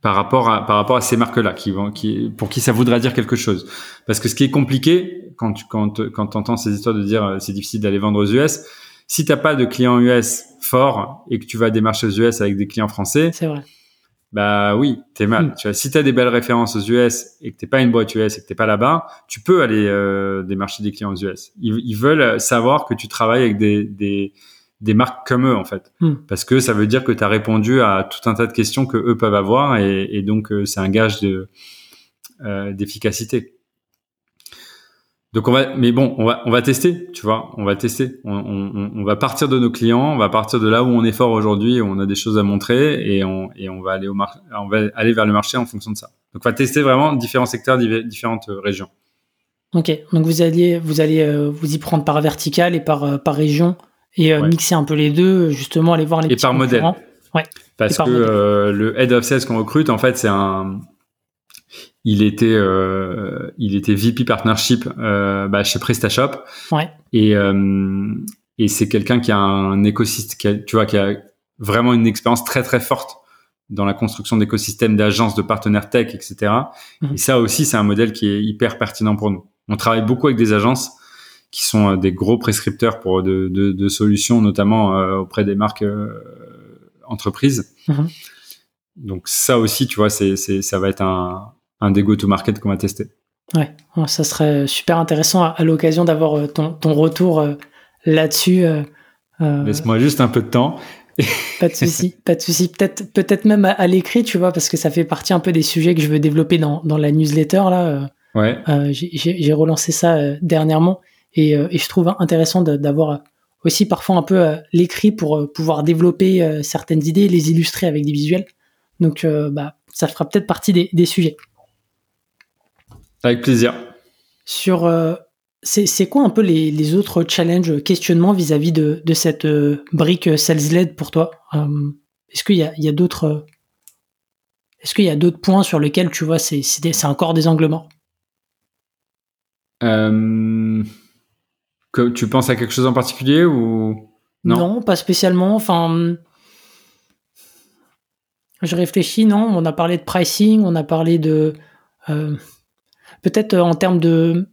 par rapport à par rapport à ces marques-là, qui vont, qui pour qui ça voudra dire quelque chose. Parce que ce qui est compliqué quand tu quand quand t'entends ces histoires de dire euh, c'est difficile d'aller vendre aux US, si t'as pas de clients US forts et que tu vas démarcher aux US avec des clients français, C'est vrai. Bah oui, t'es mal. Mm. Tu vois, si t'as des belles références aux US et que t'es pas une boîte US et que t'es pas là-bas, tu peux aller euh, démarcher des clients aux US. Ils, ils veulent savoir que tu travailles avec des, des, des marques comme eux en fait, Mm. parce que ça veut dire que tu as répondu à tout un tas de questions que eux peuvent avoir et, et donc euh, c'est un gage de euh, d'efficacité. Donc on va, mais bon, on va, on va tester, tu vois, on va tester. On, on, on va partir de nos clients, on va partir de là où on est fort aujourd'hui, où on a des choses à montrer, et on, et on va aller au mar- on va aller vers le marché en fonction de ça. Donc on va tester vraiment différents secteurs, différentes régions. Ok, donc vous alliez, vous allez euh, vous y prendre par vertical et par, euh, par région et euh, Ouais. mixer un peu les deux, justement aller voir les Et petits par modèle. concurrents. Parce Et par que modèle. euh, le head of sales qu'on recrute, en fait, c'est un, il était euh, il était VP partnership euh, bah, chez PrestaShop. Ouais. Et euh, et c'est quelqu'un qui a un écosystème, tu vois, qui a vraiment une expérience très très forte dans la construction d'écosystèmes d'agences, de partenaires tech, etc. Mhm. Et ça aussi, c'est un modèle qui est hyper pertinent pour nous. On travaille beaucoup avec des agences qui sont euh, des gros prescripteurs pour de, de, de solutions, notamment euh, auprès des marques euh, entreprises. Mhm. Donc ça aussi, tu vois, c'est, c'est, ça va être un, un des go-to-market qu'on va tester. Ouais, ça serait super intéressant à, à l'occasion d'avoir euh, ton, ton retour euh, là-dessus. euh, Laisse-moi juste un peu de temps. Pas de souci, pas de souci. Peut-être, peut-être même à, à l'écrit, tu vois, parce que ça fait partie un peu des sujets que je veux développer dans, dans la newsletter là. Ouais. euh, j'ai, relancé ça euh, dernièrement et, euh, et je trouve intéressant d'avoir aussi parfois un peu l'écrit pour pouvoir développer certaines idées, les illustrer avec des visuels. Donc, bah, ça fera peut-être partie des, des sujets. Avec plaisir. Sur, euh, c'est, quoi un peu les, les autres challenges, euh, questionnements vis-à-vis de, de cette euh, brique sales-led pour toi? Euh, Est-ce qu'il y a, a d'autres, est-ce qu'il y a d'autres points sur lesquels tu vois c'est, encore des angles morts Euh, que, tu penses à quelque chose en particulier ou Non. pas spécialement. Enfin, je réfléchis. Non, on a parlé de pricing, on a parlé de euh, peut-être euh, en termes de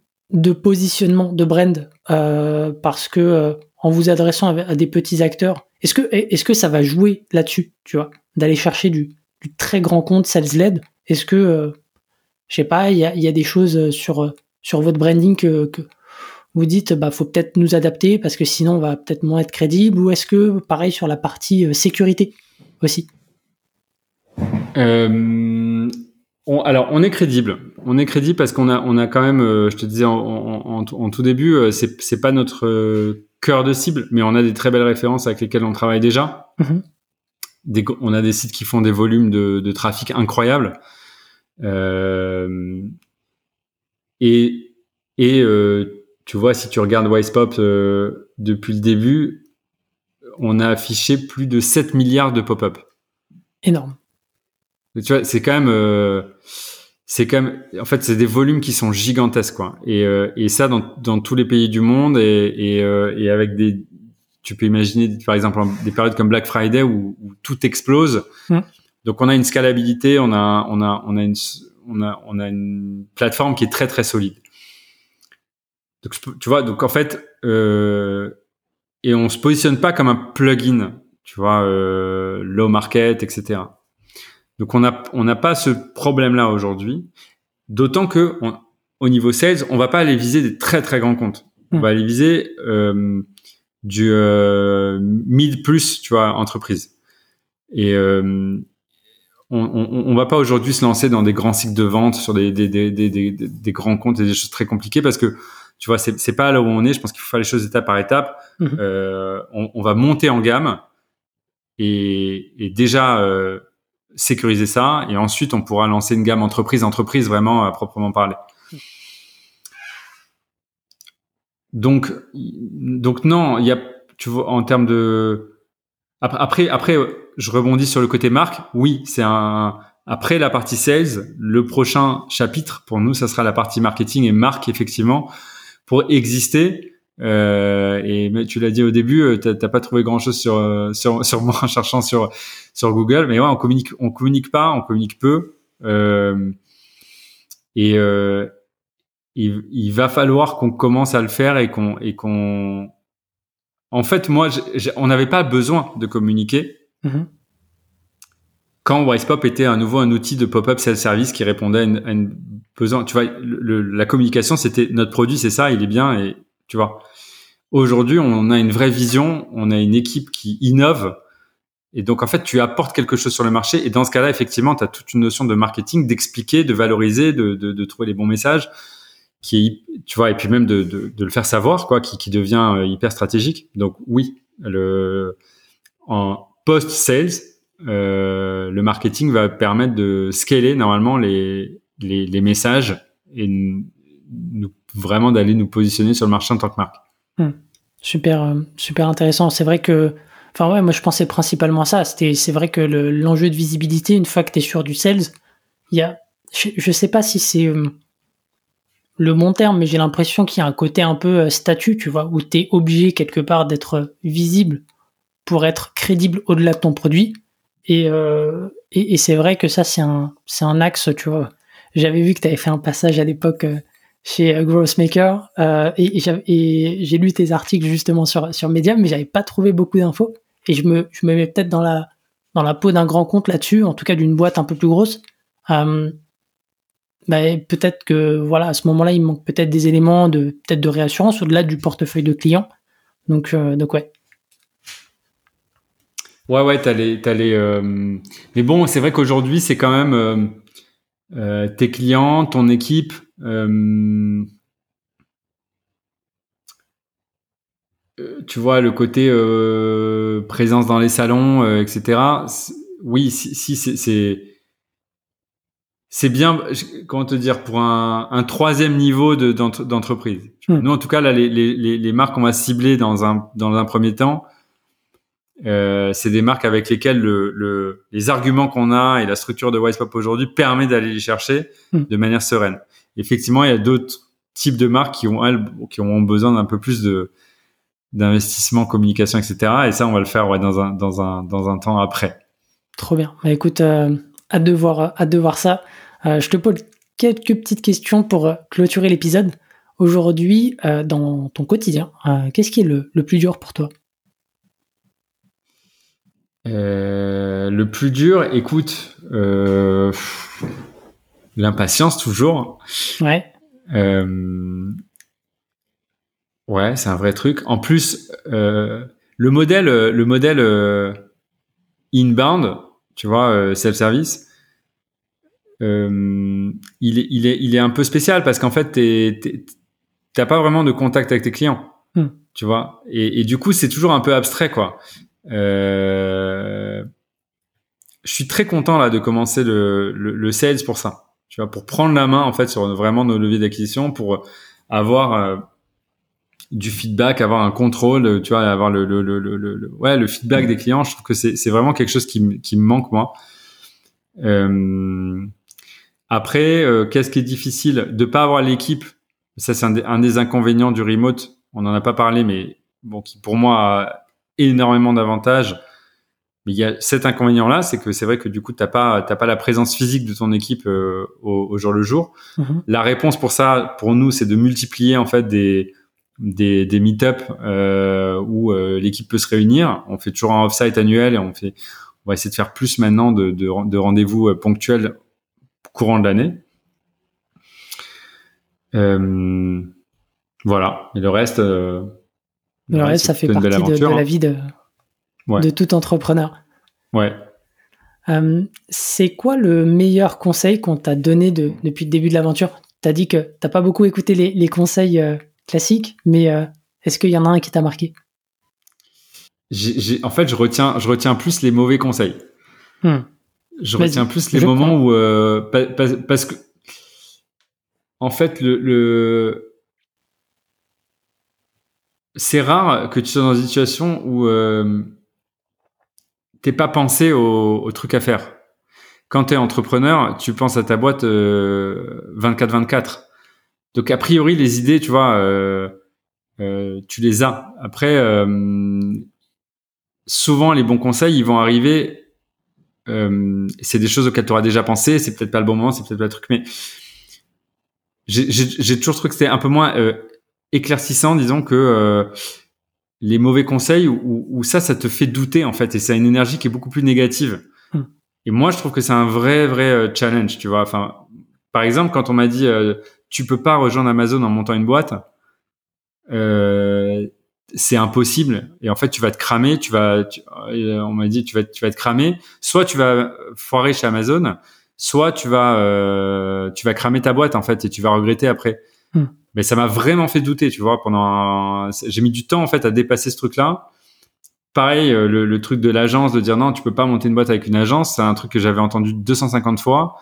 positionnement de brand, euh, parce que euh, en vous adressant à, des petits acteurs, est-ce que est-ce que ça va jouer là-dessus, tu vois, d'aller chercher du, très grand compte sales led Est-ce que euh, je sais pas, il y a, des choses sur sur votre branding que, vous dites bah faut peut-être nous adapter parce que sinon on va peut-être moins être crédible ou est-ce que pareil sur la partie sécurité aussi? Alors, on est crédible. On est crédible parce qu'on a, on a quand même, euh, je te disais en, en- en- en tout début, euh, c'est, c'est pas notre euh, cœur de cible, mais on a des très belles références avec lesquelles on travaille déjà. Mhm. Des, on a des sites qui font des volumes de, de trafic incroyables. Euh, et et euh, tu vois, si tu regardes Wisepop euh, depuis le début, on a affiché plus de 7 milliards de pop-up. énorme Tu vois, c'est quand même, c'est quand même, en fait, c'est des volumes qui sont gigantesques, quoi. Et, euh, et ça dans, dans tous les pays du monde et, et, euh, et avec des, tu peux imaginer, par exemple, des périodes comme Black Friday où, où tout explose. Mm. Donc, on a une scalabilité, on a, on a, on a une, on a, on a une plateforme qui est très très solide. Donc, tu vois, donc en fait, euh, et on se positionne pas comme un plugin, tu vois, euh, low market, etc. Donc on n'a on n'a pas ce problème-là aujourd'hui. D'autant que on- au niveau sales, on va pas aller viser des très très grands comptes. On Mm. va aller viser euh, du euh, mid plus, tu vois, entreprise. Et euh, on, on, on va pas aujourd'hui se lancer dans des grands cycles de vente sur des des, des, des, des, grands comptes et des choses très compliquées parce que tu vois c'est c'est pas là où on est. Je pense qu'il faut faire les choses étape par étape. Mhm. Euh, on, on va monter en gamme et, et déjà euh, sécuriser ça et ensuite on pourra lancer une gamme entreprise entreprise vraiment à proprement parler. Donc donc non, il y a tu vois en termes de Ap- après après je rebondis sur le côté marque. Oui, c'est un après la partie sales, le prochain chapitre pour nous ça sera la partie marketing et marque effectivement pour exister euh, et mais tu l'as dit au début, euh, t'as pas trouvé grand chose sur euh, sur sur moi en cherchant sur sur Google, mais ouais, on communique on communique pas, on communique peu, euh, et euh, il, il va falloir qu'on commence à le faire et qu'on et qu'on en fait moi j'ai- j'ai- on n'avait pas besoin de communiquer Mhm. quand Wisepop était à nouveau un outil de pop-up self-service qui répondait à une, à une besoin, tu vois, le- le- la communication, c'était notre produit, c'est ça, il est bien, et tu vois. Aujourd'hui, on a une vraie vision, on a une équipe qui innove, et donc en fait, tu apportes quelque chose sur le marché, et dans ce cas-là, effectivement, tu as toute une notion de marketing, d'expliquer, de valoriser, de, de, de trouver les bons messages, qui, tu vois, et puis même de, de, de le faire savoir, quoi, qui, qui devient euh, hyper stratégique. Donc oui, le en post-sales, euh, le marketing va permettre de scaler normalement les, les, les messages et nous, vraiment d'aller nous positionner sur le marché en tant que marque. Super, euh, super intéressant. C'est vrai que, enfin ouais, moi je pensais principalement à ça. C'était, c'est vrai que le- l'enjeu de visibilité, une fois que tu es sur du sales, il y a, je, je sais pas si c'est euh, le bon terme, mais j'ai l'impression qu'il y a un côté un peu euh, statut, tu vois, où tu es obligé quelque part d'être visible pour être crédible au-delà de ton produit. Et, et, c'est vrai que ça, c'est un, c'est un axe, tu vois. J'avais vu que tu avais fait un passage à l'époque chez euh, Growthmaker euh, et, j'ai lu tes articles justement sur, sur Medium, mais j'avais pas trouvé beaucoup d'infos. Et je me, je me mets peut-être dans la, dans la peau d'un grand compte là-dessus, en tout cas d'une boîte un peu plus grosse. Euh, bah, peut-être que voilà à ce moment-là il manque peut-être des éléments de peut-être de réassurance au-delà du portefeuille de clients donc euh, donc ouais ouais ouais t'as les t'as les euh... mais bon c'est vrai qu'aujourd'hui c'est quand même tes clients ton équipe euh, tu vois le côté présence dans les salons etc oui si, si c'est c'est bien, comment te dire, pour un, un troisième niveau de, d'entreprise. Hmm. Nous, en tout cas, là, les, les, les marques qu'on va cibler dans un, dans un premier temps, euh, c'est des marques avec lesquelles le, le, les arguments qu'on a et la structure de Wisepop aujourd'hui permet d'aller les chercher hmm. de manière sereine. Effectivement, il y a d'autres types de marques qui ont, elles, qui ont besoin d'un peu plus de d'investissement, communication, etc. Et ça, on va le faire ouais, dans, un, dans, un, dans un temps après. Trop bien. Bah, écoute, euh, hâte, de voir, hâte de voir ça. Euh, je te pose quelques petites questions pour euh, clôturer l'épisode. Aujourd'hui, euh, dans ton quotidien, qu'est-ce qui est le, plus dur pour toi? Le plus dur, écoute, l'impatience toujours. Ouais. ouais, c'est un vrai truc. En plus, le modèle, le modèle inbound, tu vois, self-service, euh, il, est, il, est, il est un peu spécial parce qu'en fait, t'as pas vraiment de contact avec tes clients, hmm. tu vois. Et, et, du coup, c'est toujours un peu abstrait, quoi. Euh, je suis très content là de commencer le, le, le, sales pour ça, tu vois, pour prendre la main en fait sur vraiment nos leviers d'acquisition, pour avoir euh, du feedback, avoir un contrôle, tu vois, avoir le, le, le, le, ouais, le feedback des clients. Je trouve que c'est vraiment quelque chose qui, qui me manque moi. Euh, après, euh, qu'est-ce qui est difficile? De pas avoir l'équipe Ça, c'est un, des inconvénients du remote. On n'en a pas parlé, mais bon, qui pour moi a énormément d'avantages. Mais il y a cet inconvénient-là, c'est que c'est vrai que du coup, t'as pas, t'as pas la présence physique de ton équipe euh, au, jour le jour. Mm-hmm. La réponse pour ça, pour nous, c'est de multiplier en fait des des, des meet-up euh, où euh, l'équipe peut se réunir. On fait toujours un off-site annuel et on fait, on va essayer de faire plus maintenant de, de, de rendez-vous ponctuels courant de l'année. Euh, voilà. Et le reste. Euh, le, reste, ça fait partie de, la vie de, de tout entrepreneur. Ouais. Euh, c'est quoi le meilleur conseil qu'on t'a donné de, depuis le début de l'aventure? Tu as dit que t'as pas beaucoup écouté les, les conseils euh, classiques, mais euh, est-ce qu'il y en a un qui t'a marqué? En fait, je retiens, je retiens plus les mauvais conseils. Hmm. Je retiens plus les moments où parce que en fait le, le... c'est rare que tu sois dans une situation où t'es pas pensé au, au, truc à faire. Quand tu es entrepreneur, tu penses à ta boîte 24-24. Euh, Donc a priori les idées, tu vois, euh, euh, tu les as. Après, souvent les bons conseils, ils vont arriver euh, c'est des choses auxquelles tu auras déjà pensé, c'est peut-être pas le bon moment, c'est peut-être pas le truc, mais j'ai toujours trouvé que c'était un peu moins euh, éclaircissant, disons, que euh, les mauvais conseils où, ça, ça te fait douter en fait, et ça a une énergie qui est beaucoup plus négative. Hmm. Et moi, je trouve que c'est un vrai, vrai euh, challenge, tu vois. Enfin, par exemple, quand on m'a dit tu peux pas rejoindre Amazon en montant une boîte, euh, c'est impossible et en fait tu vas te cramer tu vas euh, on m'a dit tu vas tu vas te cramer soit tu vas foirer chez Amazon soit tu vas euh, tu vas cramer ta boîte en fait et tu vas regretter après hmm. Mais ça m'a vraiment fait douter tu vois pendant j'ai mis du temps en fait à dépasser ce truc là pareil euh, le, le truc de l'agence de dire non tu peux pas monter une boîte avec une agence c'est un truc que j'avais entendu 250 fois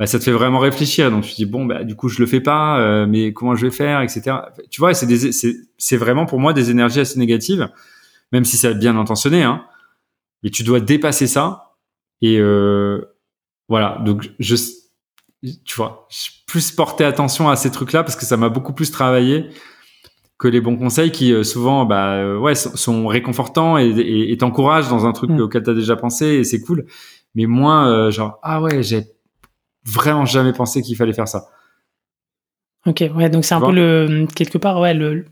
bah, ça te fait vraiment réfléchir. Donc tu dis bon bah du coup je le fais pas, euh, mais comment je vais faire, etc. Tu vois, c'est des c'est vraiment pour moi des énergies assez négatives, même si c'est bien intentionné. Hein, mais tu dois dépasser ça et euh, voilà. Donc je tu vois, plus porté attention à ces trucs-là parce que ça m'a beaucoup plus travaillé que les bons conseils qui euh, souvent bah euh, ouais sont, réconfortants et, t'encouragent dans un truc mm. auquel tu as déjà pensé et c'est cool. Mais moins euh, genre ah ouais j'ai vraiment jamais pensé qu'il fallait faire ça ok ouais donc c'est un peu le quelque part ouais le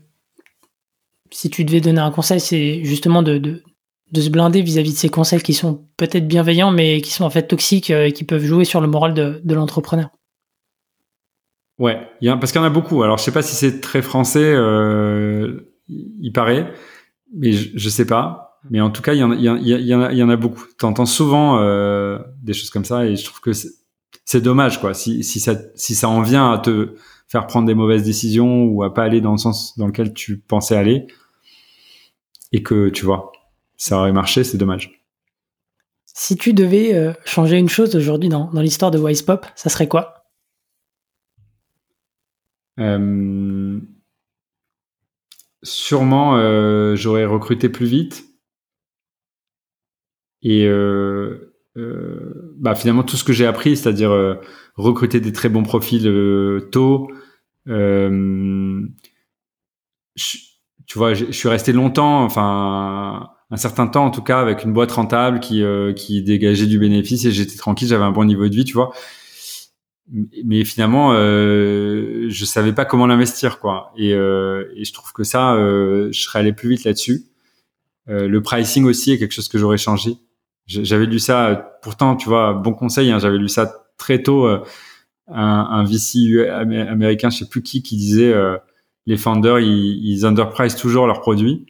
si tu devais donner un conseil c'est justement de, de, de se blinder vis-à-vis de ces conseils qui sont peut-être bienveillants mais qui sont en fait toxiques et qui peuvent jouer sur le moral de, de l'entrepreneur Ouais, y a, parce qu'il y en a beaucoup. Alors, je sais pas si c'est très français, euh, il paraît, mais je, je, sais pas. Mais en tout cas, il y en a, y, y, en a, y en a beaucoup. T'entends souvent euh, des choses comme ça, et je trouve que c'est dommage, quoi. Si, si ça, si ça en vient à te faire prendre des mauvaises décisions ou à pas aller dans le sens dans lequel tu pensais aller, et que tu vois, ça aurait marché, c'est dommage. Si tu devais euh, changer une chose aujourd'hui dans, dans l'histoire de Wise Pop, ça serait quoi? Euh, sûrement, euh, j'aurais recruté plus vite. Et bah, finalement, tout ce que j'ai appris, c'est-à-dire recruter des très bons profils tôt. tu vois, je suis resté longtemps, enfin un certain temps en tout cas, avec une boîte rentable qui, qui dégageait du bénéfice et j'étais tranquille, j'avais un bon niveau de vie, tu vois. Mais finalement euh, je savais pas comment l'investir quoi. Et, euh, et, je trouve que ça euh, je serais allé plus vite là-dessus. Euh, le pricing aussi est quelque chose que j'aurais changé. J'avais lu ça pourtant tu vois bon conseil hein, j'avais lu ça très tôt euh, un, un VC américain je sais plus qui qui disait euh, les founders ils, ils underprice toujours leurs produits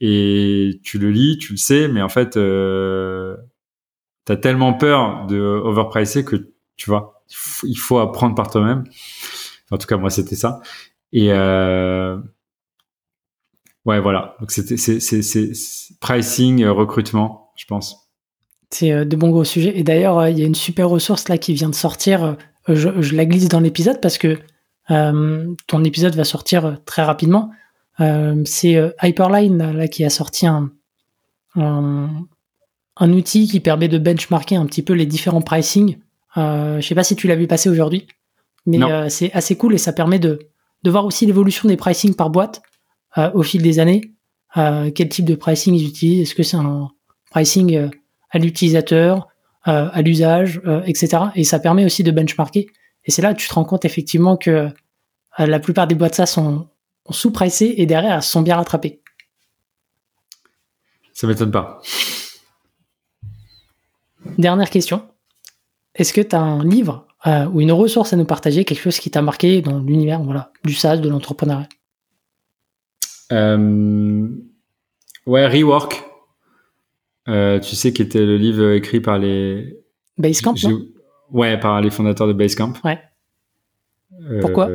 et tu le lis tu le sais mais en fait euh, t'as tellement peur de overpricer que tu vois il faut apprendre par toi-même. En tout cas, moi, c'était ça. Et euh, ouais, voilà. Donc c'était c'est pricing, euh, recrutement, je pense. C'est euh, de bons gros sujets. Et d'ailleurs, il y a une super ressource là qui vient de sortir. Je, je la glisse dans l'épisode parce que ton épisode va sortir très rapidement. C'est Hyperline là, qui a sorti un, un, un, outil qui permet de benchmarker un petit peu les différents pricing euh, je sais pas si tu l'as vu passer aujourd'hui, mais euh, c'est assez cool et ça permet de, de voir aussi l'évolution des pricing par boîte euh, au fil des années. Euh, quel type de pricing ils utilisent Est-ce que c'est un pricing à l'utilisateur, à l'usage, etc. Et ça permet aussi de benchmarker. Et c'est là que tu te rends compte effectivement que la plupart des boîtes ça sont sous-pricées et derrière elles sont bien rattrapées. Ça m'étonne pas. Dernière question. Est-ce que tu as un livre euh, ou une ressource à nous partager, quelque chose qui t'a marqué dans l'univers voilà, du SaaS, de l'entrepreneuriat? Euh, Ouais, Rework. Euh, tu sais, qui était le livre écrit par les. Basecamp, non? Ouais, par les fondateurs de Basecamp. Ouais. Pourquoi?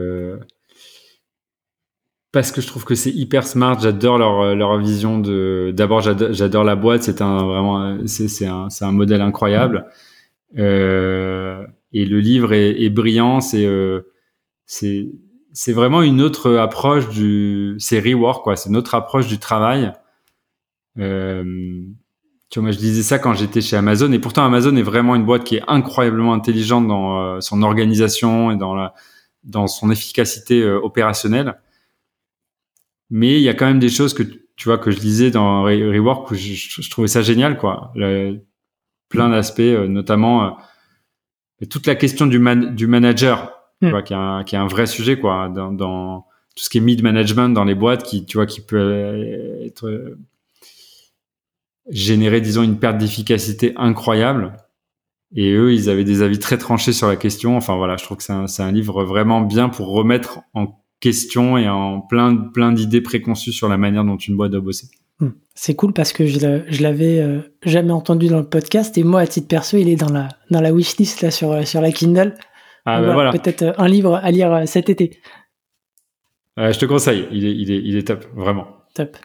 Parce que je trouve que c'est hyper smart. J'adore leur, leur vision de. D'abord, j'adore la boîte. C'est un vraiment, c'est un, un modèle incroyable. Euh, et le livre est, est brillant. C'est euh, c'est c'est vraiment une autre approche du c'est rework quoi. C'est notre approche du travail. Euh, tu vois, moi je disais ça quand j'étais chez Amazon et pourtant Amazon est vraiment une boîte qui est incroyablement intelligente dans euh, son organisation et dans la dans son efficacité euh, opérationnelle. Mais il y a quand même des choses que tu vois que je disais dans Rework où je, je trouvais ça génial quoi. Le, plein d'aspects, euh, notamment euh, toute la question du, du manager, tu mm. vois, qui, est un, qui est un vrai sujet quoi, dans, dans tout ce qui est mid management dans les boîtes, qui tu vois, qui peut être euh, générer, disons, une perte d'efficacité incroyable. Et eux, ils avaient des avis très tranchés sur la question. Enfin voilà, je trouve que c'est un, un, livre vraiment bien pour remettre en question et en plein, plein d'idées préconçues sur la manière dont une boîte doit bosser. Hmm. C'est cool parce que je l'avais euh, jamais entendu dans le podcast et moi, à titre perso, il est dans la, dans la wishlist là, sur, euh, sur la Kindle. Ah, bah voilà, Peut-être euh, un livre à lire cet été. je te conseille, il est, il, est, il est top, vraiment. Top.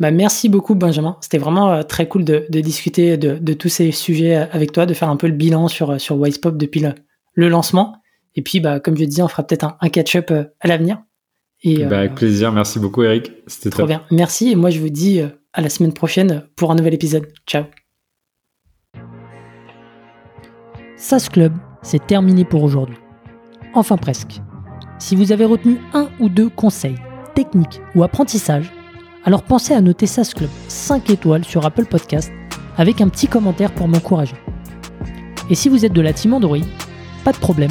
Bah, merci beaucoup, Benjamin. C'était vraiment très cool de, de discuter de, de, tous ces sujets avec toi, de faire un peu le bilan sur, sur Wisepop depuis le, le, lancement. Et puis, bah, comme je disais, on fera peut-être un, un catch-up à l'avenir. Et, bah, avec plaisir. Merci beaucoup, Eric. C'était trop bien. Merci. Et moi, je vous dis à la semaine prochaine pour un nouvel épisode. Ciao. SAS Club, c'est terminé pour aujourd'hui. Enfin presque. Si vous avez retenu un ou deux conseils, techniques ou apprentissages, alors pensez à noter SAS Club 5 étoiles sur Apple Podcast avec un petit commentaire pour m'encourager. Et si vous êtes de la team Android, pas de problème,